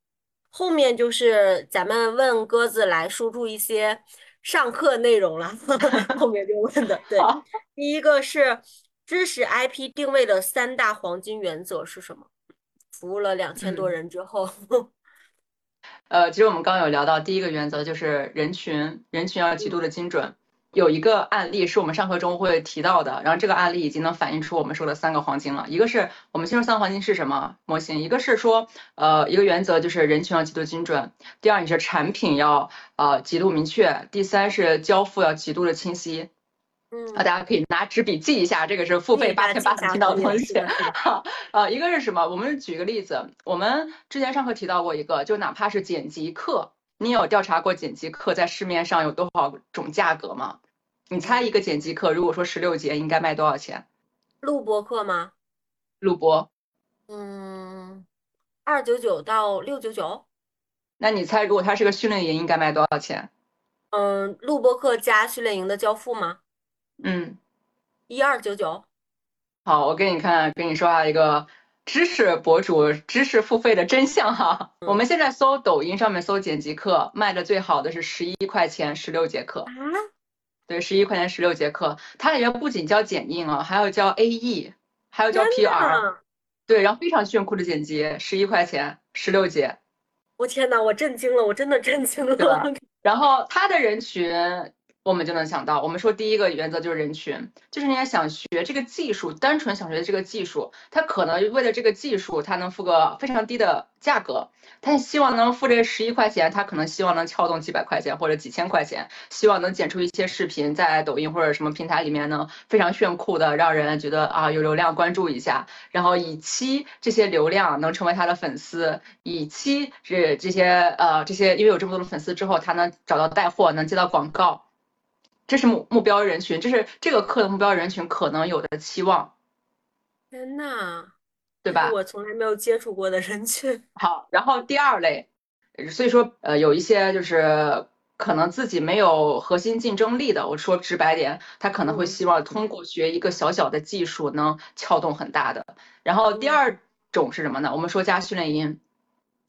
后面就是咱们问鸽子来输出一些上课内容了，后面就问的，对，第一个是知识 IP 定位的三大黄金原则是什么？服务了两千多人之后，呃，其实我们刚刚有聊到第一个原则就是人群，人群要极度的精准。有一个案例是我们上课中会提到的，然后这个案例已经能反映出我们说的三个黄金了。一个是我们先说三个黄金是什么模型，一个是说，呃，一个原则就是人群要极度精准，第二你是产品要呃极度明确，第三是交付要极度的清晰。嗯，啊，大家可以拿纸笔记一下，这个是付费八千八听到的东西。好，呃，一个是什么？我们举个例子，我们之前上课提到过一个，就哪怕是剪辑课，你有调查过剪辑课在市面上有多少种价格吗？你猜一个剪辑课，如果说十六节，应该卖多少钱？录播课吗？录播。嗯，二九九到六九九。那你猜，如果它是个训练营，应该卖多少钱？嗯，录播课加训练营的交付吗？嗯，一二九九。好，我给你看，给你说下一个知识博主知识付费的真相哈。我们现在搜抖音上面搜剪辑课，卖的最好的是十一块钱十六节课。啊？对，十一块钱十六节课，它里面不仅教剪映啊，还要教 AE，还要教 PR，对，然后非常炫酷的剪辑，十一块钱十六节。我天呐，我震惊了，我真的震惊了。对？然后他的人群。我们就能想到，我们说第一个原则就是人群，就是人家想学这个技术，单纯想学这个技术，他可能为了这个技术，他能付个非常低的价格，他希望能付这十一块钱，他可能希望能撬动几百块钱或者几千块钱，希望能剪出一些视频，在抖音或者什么平台里面呢，非常炫酷的，让人觉得啊有流量关注一下，然后以期这些流量能成为他的粉丝，以期这这些呃这些，因为有这么多的粉丝之后，他能找到带货，能接到广告。这是目目标人群，这是这个课的目标人群可能有的期望。天呐，对吧？我从来没有接触过的人群。好，然后第二类，所以说呃有一些就是可能自己没有核心竞争力的，我说直白点，他可能会希望通过学一个小小的技术能撬动很大的。然后第二种是什么呢？我们说加训练营，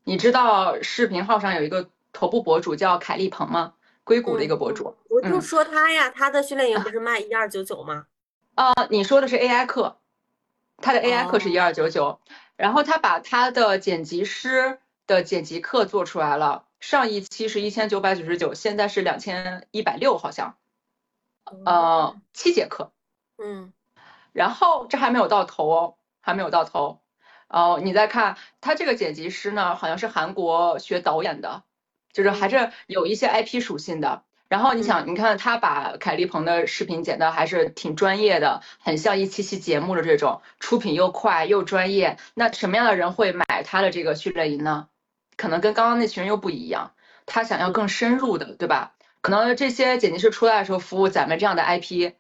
你知道视频号上有一个头部博主叫凯丽鹏吗？硅谷的一个博主，我就说他呀，他的训练营不是卖一二九九吗？啊，你说的是 AI 课，他的 AI 课是一二九九，然后他把他的剪辑师的剪辑课做出来了，上一期是一千九百九十九，现在是两千一百六，好像，呃，七节课，嗯，然后这还没有到头哦，还没有到头，哦，你再看他这个剪辑师呢，好像是韩国学导演的。就是还是有一些 IP 属性的，然后你想，你看他把凯丽鹏的视频剪的还是挺专业的，很像一期期节目的这种，出品又快又专业。那什么样的人会买他的这个训练营呢？可能跟刚刚那群人又不一样，他想要更深入的，对吧？可能这些剪辑师出来的时候服务咱们这样的 IP，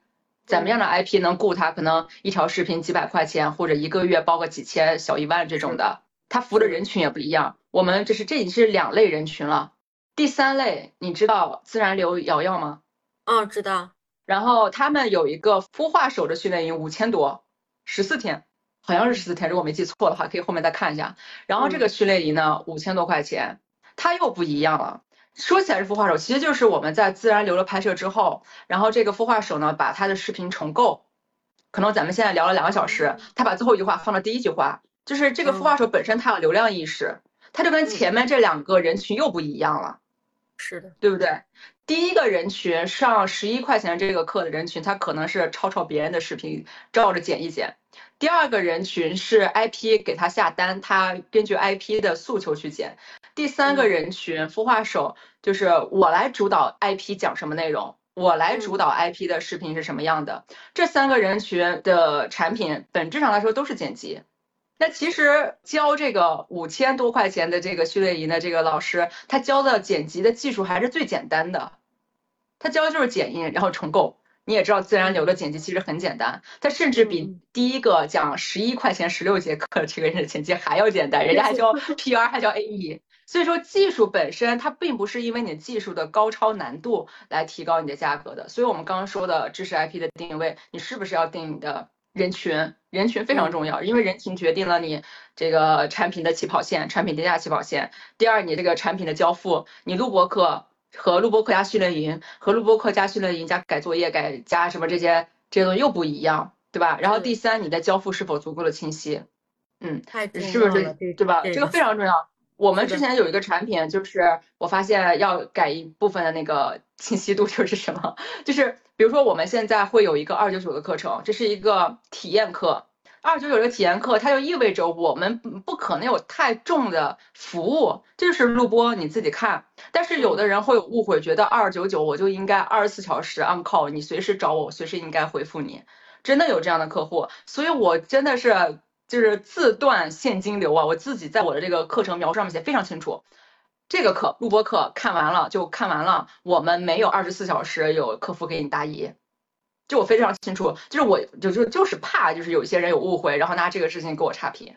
咱们这样的 IP 能雇他，可能一条视频几百块钱，或者一个月包个几千小一万这种的，他服务的人群也不一样。我们这是这已经是两类人群了。第三类，你知道自然流瑶瑶吗？嗯，知道。然后他们有一个孵化手的训练营，五千多，十四天，好像是十四天，如果没记错的话，可以后面再看一下。然后这个训练营呢，五千多块钱，它又不一样了。说起来是孵化手，其实就是我们在自然流的拍摄之后，然后这个孵化手呢，把他的视频重构。可能咱们现在聊了两个小时，他把最后一句话放到第一句话，就是这个孵化手本身它有流量意识，它就跟前面这两个人群又不一样了。是的，对不对？第一个人群上十一块钱这个课的人群，他可能是抄抄别人的视频，照着剪一剪。第二个人群是 IP 给他下单，他根据 IP 的诉求去剪。第三个人群孵化手就是我来主导 IP 讲什么内容，我来主导 IP 的视频是什么样的。这三个人群的产品本质上来说都是剪辑。那其实教这个五千多块钱的这个训练营的这个老师，他教的剪辑的技术还是最简单的，他教的就是剪映，然后重构。你也知道自然流的剪辑其实很简单，他甚至比第一个讲十一块钱十六节课这个人的剪辑还要简单，人家还教 PR 还教 AE。所以说技术本身它并不是因为你技术的高超难度来提高你的价格的。所以我们刚刚说的知识 IP 的定位，你是不是要定你的？人群，人群非常重要，因为人群决定了你这个产品的起跑线，产品定价起跑线。第二，你这个产品的交付，你录播课和录播课加训练营，和录播课加训练营加改作业改加什么这些这些东西又不一样，对吧？然后第三，你的交付是否足够的清晰？嗯，太是不是对吧？这个非常重要。我们之前有一个产品，就是我发现要改一部分的那个 清晰度，就是什么？就是比如说我们现在会有一个二九九的课程，这是一个体验课。二九九的体验课，它就意味着我们不可能有太重的服务，就是录播你自己看。但是有的人会有误会，觉得二九九我就应该二十四小时 on call，你随时找我，我随时应该回复你。真的有这样的客户，所以我真的是。就是自断现金流啊！我自己在我的这个课程描述上面写非常清楚，这个课录播课看完了就看完了，我们没有二十四小时有客服给你答疑，就我非常清楚，就是我就就就是怕就是有一些人有误会，然后拿这个事情给我差评，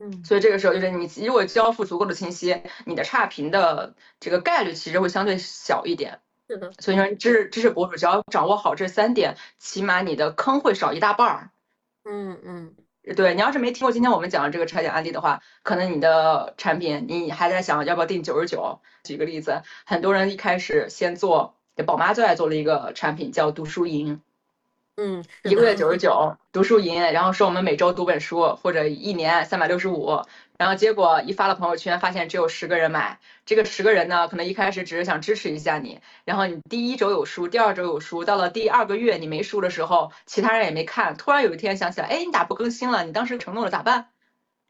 嗯，所以这个时候就是你如果交付足够的清晰，你的差评的这个概率其实会相对小一点，是的，所以说知识知识博主只要掌握好这三点，起码你的坑会少一大半儿，嗯嗯。对你要是没听过今天我们讲的这个拆解案例的话，可能你的产品你还在想要不要定九十九。举个例子，很多人一开始先做，宝妈最爱做的一个产品叫读书营。嗯，一个月九十九读书营，然后说我们每周读本书，或者一年三百六十五，然后结果一发了朋友圈，发现只有十个人买。这个十个人呢，可能一开始只是想支持一下你，然后你第一周有书，第二周有书，到了第二个月你没书的时候，其他人也没看，突然有一天想起来，哎，你咋不更新了？你当时承诺了咋办？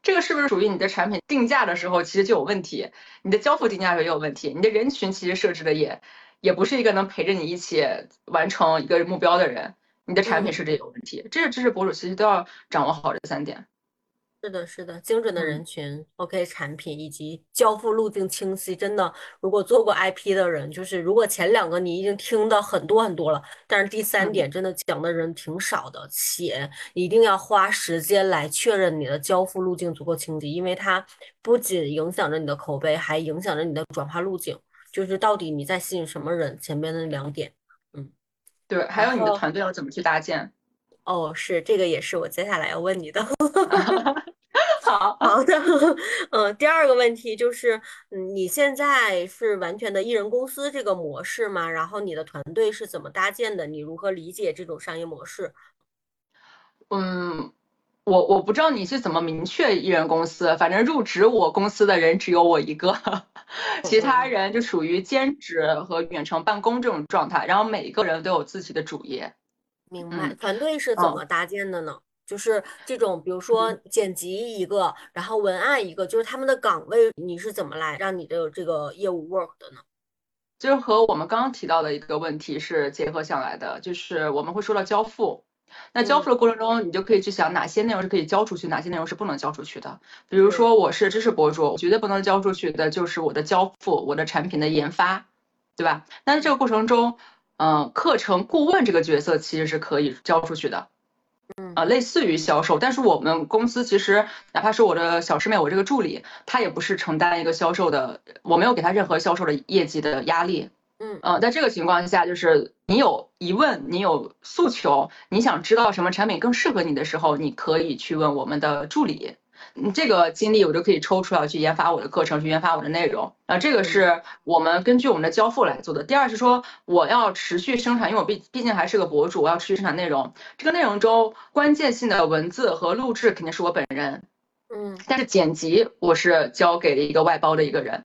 这个是不是属于你的产品定价的时候其实就有问题？你的交付定价时候也有问题？你的人群其实设置的也也不是一个能陪着你一起完成一个目标的人。你的产品设置有问题，这是知识博主其实都要掌握好这三点。是的，是的，精准的人群，OK，产品以及交付路径清晰，真的，如果做过 IP 的人，就是如果前两个你已经听到很多很多了，但是第三点真的讲的人挺少的，且一定要花时间来确认你的交付路径足够清晰，因为它不仅影响着你的口碑，还影响着你的转化路径，就是到底你在吸引什么人，前面的两点。嗯对，还有你的团队要怎么去搭建？哦，是这个也是我接下来要问你的。好好的，嗯，第二个问题就是，嗯，你现在是完全的艺人公司这个模式吗？然后你的团队是怎么搭建的？你如何理解这种商业模式？嗯。我我不知道你是怎么明确艺人公司，反正入职我公司的人只有我一个，其他人就属于兼职和远程办公这种状态，然后每一个人都有自己的主业。明白，团队是怎么搭建的呢？就是这种，比如说剪辑一个，然后文案一个，就是他们的岗位，你是怎么来让你的这个业务 work 的呢？就是和我们刚刚提到的一个问题是结合下来的，就是我们会说到交付。那交付的过程中，你就可以去想哪些内容是可以交出去，哪些内容是不能交出去的。比如说，我是知识博主，绝对不能交出去的就是我的交付，我的产品的研发，对吧？那在这个过程中，嗯，课程顾问这个角色其实是可以交出去的，嗯，啊，类似于销售，但是我们公司其实哪怕是我的小师妹，我这个助理，她也不是承担一个销售的，我没有给她任何销售的业绩的压力。嗯呃，在这个情况下，就是你有疑问，你有诉求，你想知道什么产品更适合你的时候，你可以去问我们的助理。这个精力我就可以抽出来去研发我的课程，去研发我的内容。啊，这个是我们根据我们的交付来做的。第二是说，我要持续生产，因为我毕毕竟还是个博主，我要持续生产内容。这个内容中关键性的文字和录制肯定是我本人，嗯，但是剪辑我是交给了一个外包的一个人。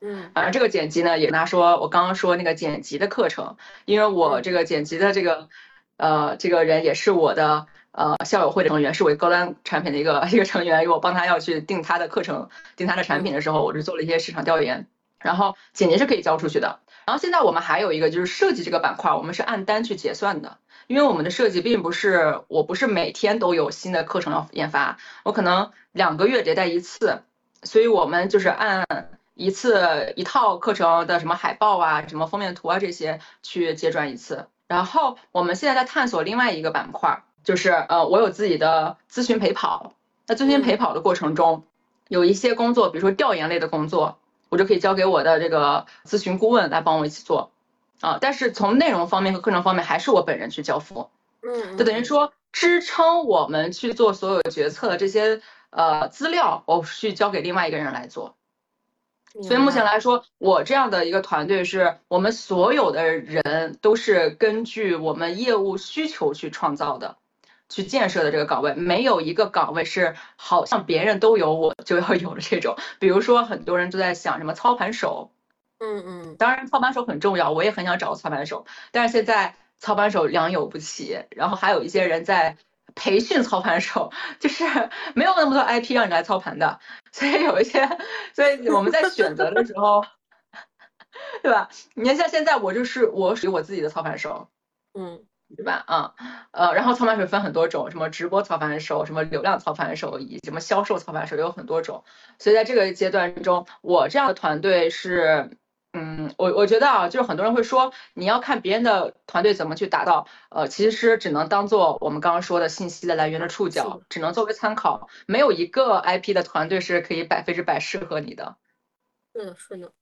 嗯，而这个剪辑呢，也跟他说，我刚刚说那个剪辑的课程，因为我这个剪辑的这个，呃，这个人也是我的呃校友会的成员，是我高端产品的一个一个成员，因为我帮他要去定他的课程，定他的产品的时候，我是做了一些市场调研，然后剪辑是可以交出去的。然后现在我们还有一个就是设计这个板块，我们是按单去结算的，因为我们的设计并不是我不是每天都有新的课程要研发，我可能两个月迭代一次，所以我们就是按。一次一套课程的什么海报啊，什么封面图啊这些去结转一次。然后我们现在在探索另外一个板块，就是呃，我有自己的咨询陪跑。那咨询陪跑的过程中，有一些工作，比如说调研类的工作，我就可以交给我的这个咨询顾问来帮我一起做啊。但是从内容方面和课程方面，还是我本人去交付。嗯，就等于说支撑我们去做所有决策的这些呃资料，我去交给另外一个人来做。所以目前来说，我这样的一个团队是我们所有的人都是根据我们业务需求去创造的，去建设的这个岗位，没有一个岗位是好像别人都有我就要有的这种。比如说，很多人都在想什么操盘手，嗯嗯，当然操盘手很重要，我也很想找个操盘手，但是现在操盘手良莠不齐，然后还有一些人在。培训操盘手就是 没有那么多 IP 让你来操盘的，所以有一些，所以我们在选择的时候，对吧？你看像现在我就是我属于我自己的操盘手，嗯，对吧？啊，呃，然后操盘手分很多种，什么直播操盘手，什么流量操盘手，以什么销售操盘手，有很多种。所以在这个阶段中，我这样的团队是。嗯，我我觉得啊，就是很多人会说，你要看别人的团队怎么去达到，呃，其实只能当做我们刚刚说的信息的来源的触角，只能作为参考，没有一个 IP 的团队是可以百分之百适合你的。是的，是的。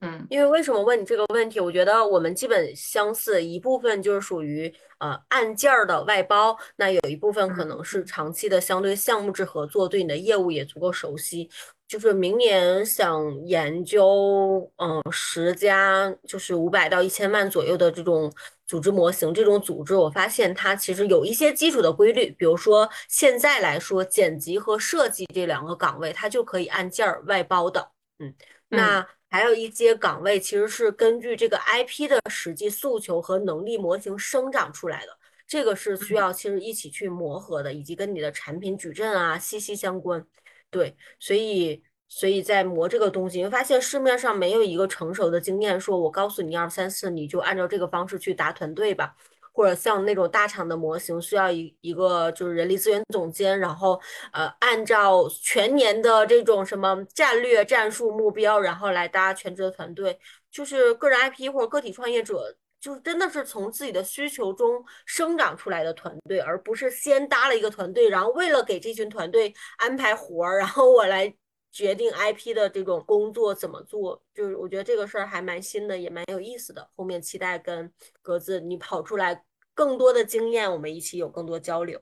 嗯，因为为什么问你这个问题？我觉得我们基本相似，一部分就是属于呃按件儿的外包，那有一部分可能是长期的相对项目制合作，对你的业务也足够熟悉。就是明年想研究，嗯，十家就是五百到一千万左右的这种组织模型，这种组织我发现它其实有一些基础的规律，比如说现在来说，剪辑和设计这两个岗位，它就可以按件儿外包的，嗯，那还有一些岗位其实是根据这个 IP 的实际诉求和能力模型生长出来的，这个是需要其实一起去磨合的，以及跟你的产品矩阵啊息息相关。对，所以，所以在磨这个东西，你会发现市面上没有一个成熟的经验，说我告诉你一二三四，你就按照这个方式去打团队吧。或者像那种大厂的模型，需要一一个就是人力资源总监，然后呃，按照全年的这种什么战略、战术目标，然后来搭全职的团队。就是个人 IP 或者个体创业者。就是真的是从自己的需求中生长出来的团队，而不是先搭了一个团队，然后为了给这群团队安排活儿，然后我来决定 IP 的这种工作怎么做。就是我觉得这个事儿还蛮新的，也蛮有意思的。后面期待跟格子你跑出来更多的经验，我们一起有更多交流。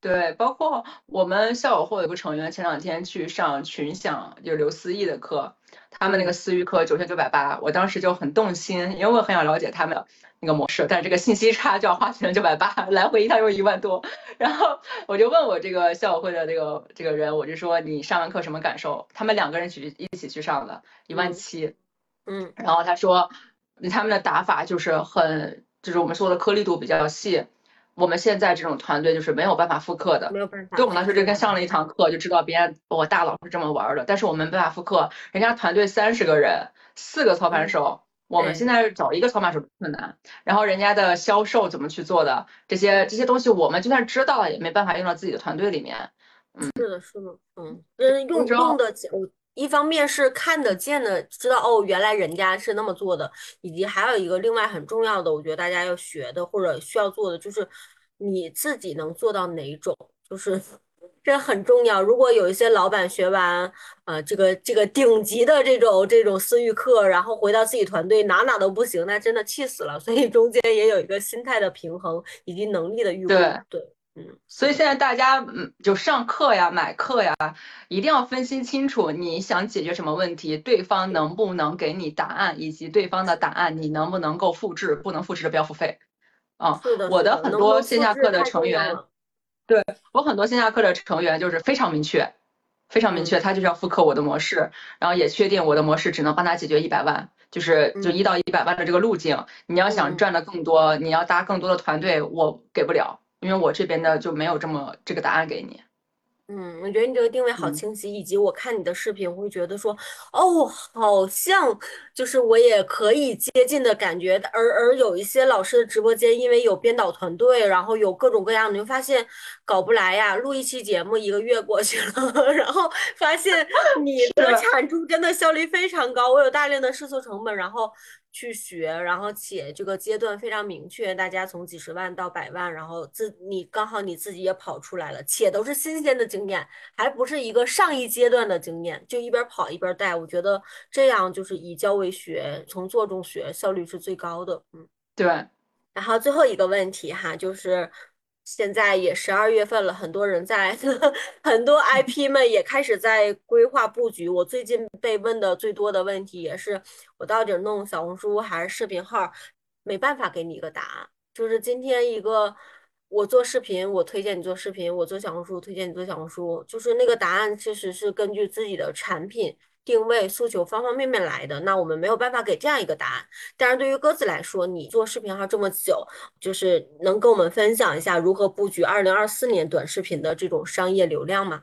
对，包括我们校友会有个成员前两天去上群享，就是刘思义的课。他们那个私域课九千九百八，我当时就很动心，因为我很想了解他们那个模式，但是这个信息差就要花九千九百八，来回一趟又一万多。然后我就问我这个校友会的这个这个人，我就说你上完课什么感受？他们两个人去一起去上的，一万七。嗯。然后他说，他们的打法就是很，就是我们说的颗粒度比较细。我们现在这种团队就是没有办法复刻的，没有办法。对我们来说，就跟上了一堂课就知道别人我大佬是这么玩的，但是我们没办法复刻。人家团队三十个人，四个操盘手，我们现在找一个操盘手困难。然后人家的销售怎么去做的，这些这些东西，我们就算知道了，也没办法用到自己的团队里面。嗯，是的，是的，嗯，嗯，用用的我。一方面是看得见的，知道哦，原来人家是那么做的，以及还有一个另外很重要的，我觉得大家要学的或者需要做的，就是你自己能做到哪种，就是这很重要。如果有一些老板学完呃这个这个顶级的这种这种私域课，然后回到自己团队哪哪都不行，那真的气死了。所以中间也有一个心态的平衡以及能力的预估。对对。嗯，所以现在大家嗯，就上课呀、买课呀，一定要分析清楚你想解决什么问题，对方能不能给你答案，以及对方的答案你能不能够复制，不能复制的不要付费。啊，我的很多线下课的成员，对我很多线下课的成员就是非常明确，非常明确，他就是要复刻我的模式，然后也确定我的模式只能帮他解决一百万，就是就一到一百万的这个路径。你要想赚的更多，你要搭更多的团队，我给不了。因为我这边的就没有这么这个答案给你。嗯，我觉得你这个定位好清晰，以及我看你的视频，我会觉得说，哦，好像就是我也可以接近的感觉。而而有一些老师的直播间，因为有编导团队，然后有各种各样的，你会发现搞不来呀。录一期节目一个月过去了，然后发现你的产出真的效率非常高，我有大量的试错成本，然后。去学，然后且这个阶段非常明确，大家从几十万到百万，然后自你刚好你自己也跑出来了，且都是新鲜的经验，还不是一个上一阶段的经验，就一边跑一边带，我觉得这样就是以教为学，从做中学，效率是最高的。嗯，对。然后最后一个问题哈，就是。现在也十二月份了，很多人在，很多 IP 们也开始在规划布局。我最近被问的最多的问题也是，我到底弄小红书还是视频号？没办法给你一个答案。就是今天一个，我做视频，我推荐你做视频；我做小红书，推荐你做小红书。就是那个答案其实是根据自己的产品。定位诉求方方面面来的，那我们没有办法给这样一个答案。但是对于鸽子来说，你做视频号这么久，就是能跟我们分享一下如何布局二零二四年短视频的这种商业流量吗？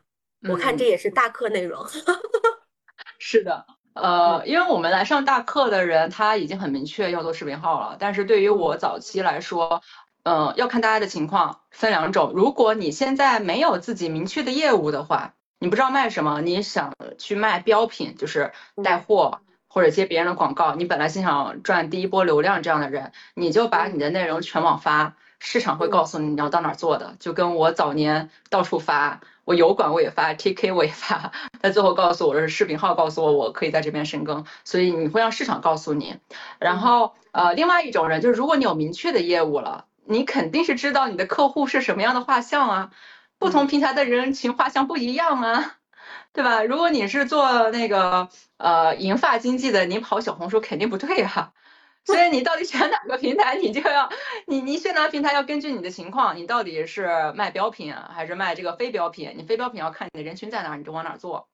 我看这也是大课内容。是的，呃，因为我们来上大课的人他已经很明确要做视频号了，但是对于我早期来说，嗯，要看大家的情况，分两种。如果你现在没有自己明确的业务的话。你不知道卖什么，你想去卖标品，就是带货或者接别人的广告。你本来心想赚第一波流量，这样的人，你就把你的内容全网发，市场会告诉你你要到哪做的。就跟我早年到处发，我油管我也发，TK 我也发，他最后告诉我的是视频号告诉我我可以在这边深耕，所以你会让市场告诉你。然后呃，另外一种人就是如果你有明确的业务了，你肯定是知道你的客户是什么样的画像啊。不同平台的人群画像不一样啊，对吧？如果你是做那个呃银发经济的，你跑小红书肯定不对啊。所以你到底选哪个平台，你就要你你选哪个平台要根据你的情况，你到底是卖标品还是卖这个非标品？你非标品要看你的人群在哪，你就往哪做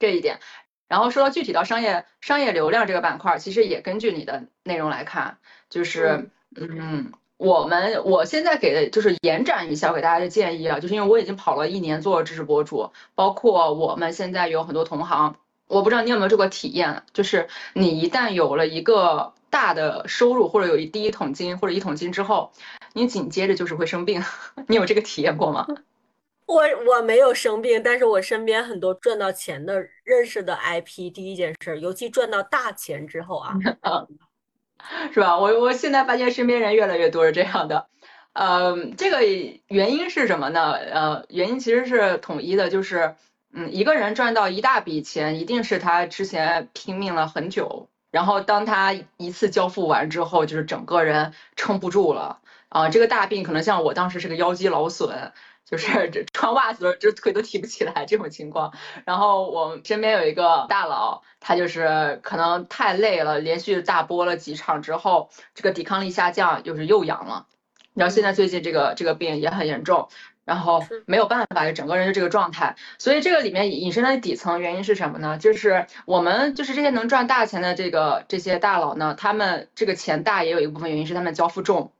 这一点。然后说到具体到商业商业流量这个板块，其实也根据你的内容来看，就是嗯。我们我现在给的就是延展一下给大家的建议啊，就是因为我已经跑了一年做知识博主，包括我们现在有很多同行，我不知道你有没有这个体验，就是你一旦有了一个大的收入或者有一第一桶金或者一桶金之后，你紧接着就是会生病，你有这个体验过吗？我我没有生病，但是我身边很多赚到钱的认识的 IP，第一件事，尤其赚到大钱之后啊。是吧？我我现在发现身边人越来越多是这样的，呃，这个原因是什么呢？呃，原因其实是统一的，就是，嗯，一个人赚到一大笔钱，一定是他之前拼命了很久，然后当他一次交付完之后，就是整个人撑不住了，啊，这个大病可能像我当时是个腰肌劳损。就是 这穿袜子就腿都提不起来这种情况，然后我身边有一个大佬，他就是可能太累了，连续大播了几场之后，这个抵抗力下降，就是又阳了。然后现在最近这个这个病也很严重，然后没有办法，就整个人就这个状态。所以这个里面引申的底层原因是什么呢？就是我们就是这些能赚大钱的这个这些大佬呢，他们这个钱大也有一部分原因是他们交付重。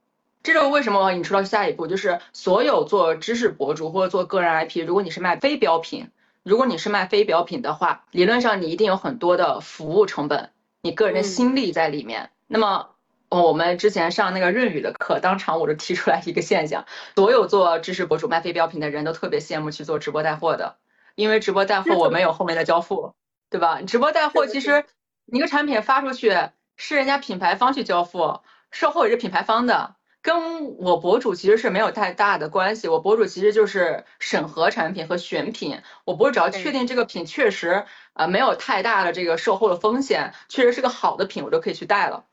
这就是为什么我引出到下一步，就是所有做知识博主或者做个人 IP，如果你是卖非标品，如果你是卖非标品的话，理论上你一定有很多的服务成本，你个人的心力在里面。那么我们之前上那个润语的课，当场我就提出来一个现象，所有做知识博主卖非标品的人都特别羡慕去做直播带货的，因为直播带货我们有后面的交付，对吧？直播带货其实一个产品发出去是人家品牌方去交付，售后也是品牌方的。跟我博主其实是没有太大的关系，我博主其实就是审核产品和选品，我博主只要确定这个品确实呃没有太大的这个售后的风险，确实是个好的品，我就可以去带了。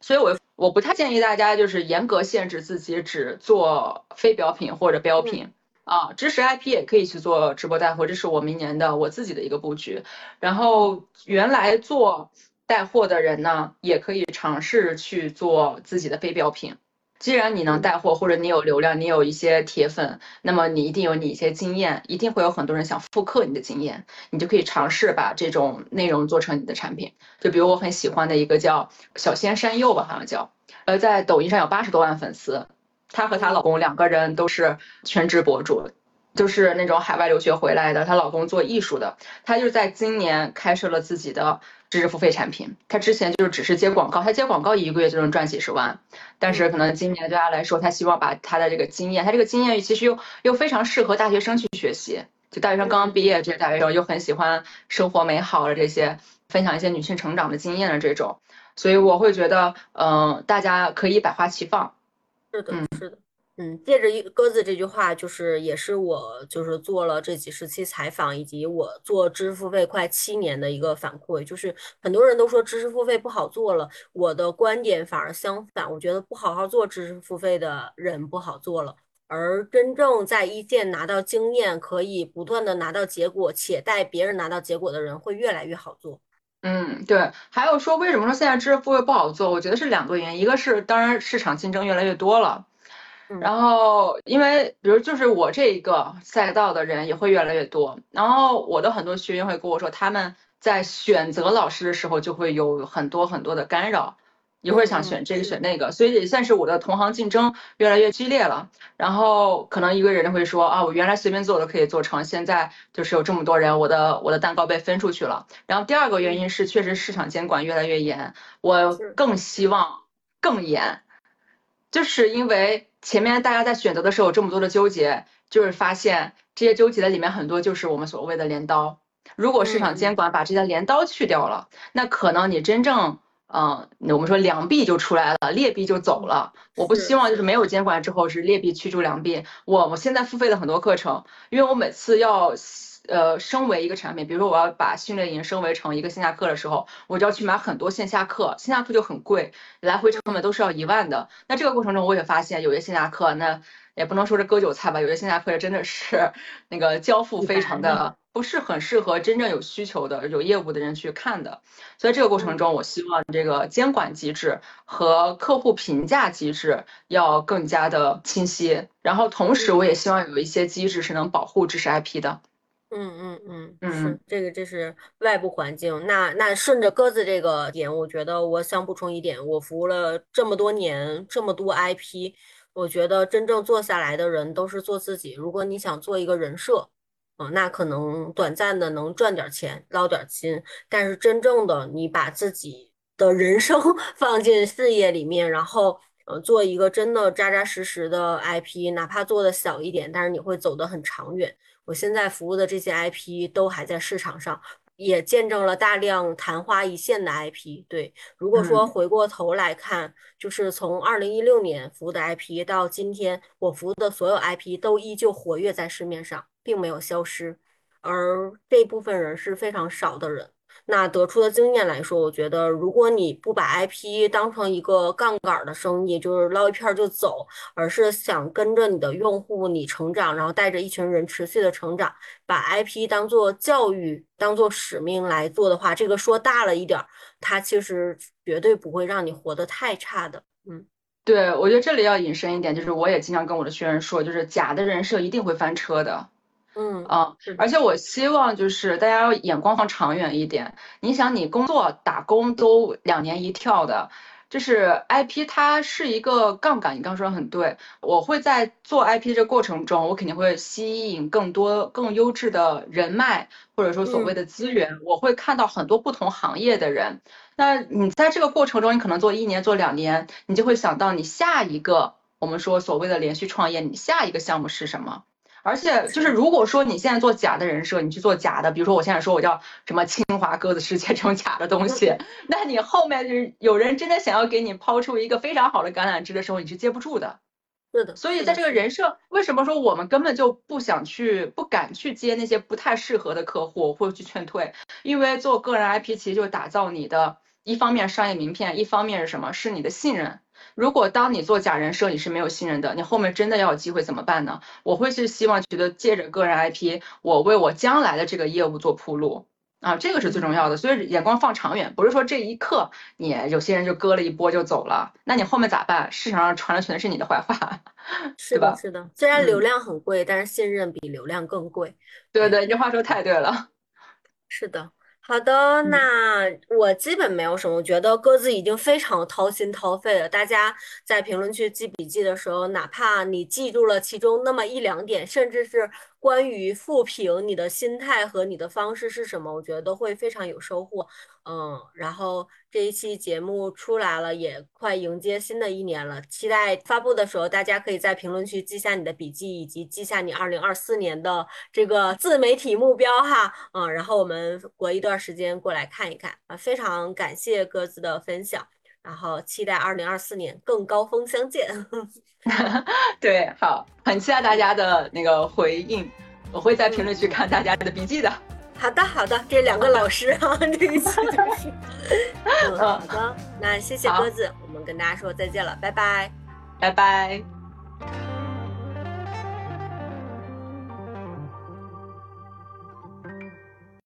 所以我我不太建议大家就是严格限制自己只做非标品或者标品啊，知识 IP 也可以去做直播带货，这是我明年的我自己的一个布局。然后原来做带货的人呢，也可以尝试去做自己的非标品。既然你能带货，或者你有流量，你有一些铁粉，那么你一定有你一些经验，一定会有很多人想复刻你的经验，你就可以尝试把这种内容做成你的产品。就比如我很喜欢的一个叫小仙山柚吧，好像叫，呃，在抖音上有八十多万粉丝，她和她老公两个人都是全职博主，就是那种海外留学回来的，她老公做艺术的，她就在今年开设了自己的。知识付费产品，他之前就是只是接广告，他接广告一个月就能赚几十万，但是可能今年对他来说，他希望把他的这个经验，他这个经验其实又又非常适合大学生去学习，就大学生刚刚毕业这些大学生又很喜欢生活美好的这些，分享一些女性成长的经验的这种，所以我会觉得，嗯，大家可以百花齐放。是的，是的。嗯，借着一鸽子这句话，就是也是我就是做了这几十期采访，以及我做知识付费快七年的一个反馈，就是很多人都说知识付费不好做了，我的观点反而相反，我觉得不好好做知识付费的人不好做了，而真正在一线拿到经验，可以不断的拿到结果，且带别人拿到结果的人会越来越好做。嗯，对。还有说为什么说现在知识付费不好做？我觉得是两个原因，一个是当然市场竞争越来越多了。然后，因为比如就是我这一个赛道的人也会越来越多，然后我的很多学员会跟我说，他们在选择老师的时候就会有很多很多的干扰，一会儿想选这个选那个，所以也算是我的同行竞争越来越激烈了。然后可能一个人会说啊，我原来随便做都可以做成，现在就是有这么多人，我的我的蛋糕被分出去了。然后第二个原因是，确实市场监管越来越严，我更希望更严，就是因为。前面大家在选择的时候有这么多的纠结，就是发现这些纠结的里面很多就是我们所谓的镰刀。如果市场监管把这些镰刀去掉了，那可能你真正，嗯，我们说良币就出来了，劣币就走了。我不希望就是没有监管之后是劣币驱逐良币。我我现在付费的很多课程，因为我每次要。呃，升为一个产品，比如说我要把训练营升为成一个线下课的时候，我就要去买很多线下课，线下课就很贵，来回成本都是要一万的。那这个过程中，我也发现有些线下课，那也不能说是割韭菜吧，有些线下课真的是那个交付非常的不是很适合真正有需求的、有业务的人去看的。所以这个过程中，我希望这个监管机制和客户评价机制要更加的清晰，然后同时我也希望有一些机制是能保护知识 IP 的。嗯嗯嗯，是这个，这是外部环境。那那顺着鸽子这个点，我觉得我想补充一点，我服务了这么多年，这么多 IP，我觉得真正做下来的人都是做自己。如果你想做一个人设，嗯，那可能短暂的能赚点钱，捞点金，但是真正的你把自己的人生 放进事业里面，然后呃做一个真的扎扎实实的 IP，哪怕做的小一点，但是你会走得很长远。我现在服务的这些 IP 都还在市场上，也见证了大量昙花一现的 IP。对，如果说回过头来看，就是从二零一六年服务的 IP 到今天，我服务的所有 IP 都依旧活跃在市面上，并没有消失，而这部分人是非常少的人。那得出的经验来说，我觉得如果你不把 IP 当成一个杠杆的生意，就是捞一片就走，而是想跟着你的用户你成长，然后带着一群人持续的成长，把 IP 当做教育、当做使命来做的话，这个说大了一点，它其实绝对不会让你活得太差的。嗯，对，我觉得这里要引申一点，就是我也经常跟我的学员说，就是假的人设一定会翻车的。嗯啊，而且我希望就是大家眼光放长远一点。你想，你工作打工都两年一跳的，就是 IP 它是一个杠杆。你刚说的很对，我会在做 IP 这过程中，我肯定会吸引更多更优质的人脉，或者说所谓的资源。我会看到很多不同行业的人。那你在这个过程中，你可能做一年做两年，你就会想到你下一个我们说所谓的连续创业，你下一个项目是什么？而且就是，如果说你现在做假的人设，你去做假的，比如说我现在说我叫什么清华鸽子世界 这种假的东西，那你后面就是有人真的想要给你抛出一个非常好的橄榄枝的时候，你是接不住的。是的。所以在这个人设，为什么说我们根本就不想去、不敢去接那些不太适合的客户，或者去劝退？因为做个人 IP 其实就打造你的一方面商业名片，一方面是什么？是你的信任。如果当你做假人设，你是没有信任的，你后面真的要有机会怎么办呢？我会是希望觉得借着个人 IP，我为我将来的这个业务做铺路啊，这个是最重要的。所以眼光放长远，不是说这一刻你有些人就割了一波就走了，那你后面咋办？市场上传的全是你的坏话，是吧？是的，虽然流量很贵，但是信任比流量更贵。对对，你这话说太对了。是的。好的，那我基本没有什么，我觉得各自已经非常掏心掏肺了。大家在评论区记笔记的时候，哪怕你记住了其中那么一两点，甚至是。关于复评，你的心态和你的方式是什么？我觉得都会非常有收获。嗯，然后这一期节目出来了，也快迎接新的一年了。期待发布的时候，大家可以在评论区记下你的笔记，以及记下你二零二四年的这个自媒体目标哈。嗯，然后我们隔一段时间过来看一看啊。非常感谢各自的分享。然后期待二零二四年更高峰相见。对，好，很期待大家的那个回应，我会在评论区看大家的笔记的。好的，好的，这两个老师啊，这一期就是。嗯，好的，那谢谢鸽子，我们跟大家说再见了，拜拜，拜拜。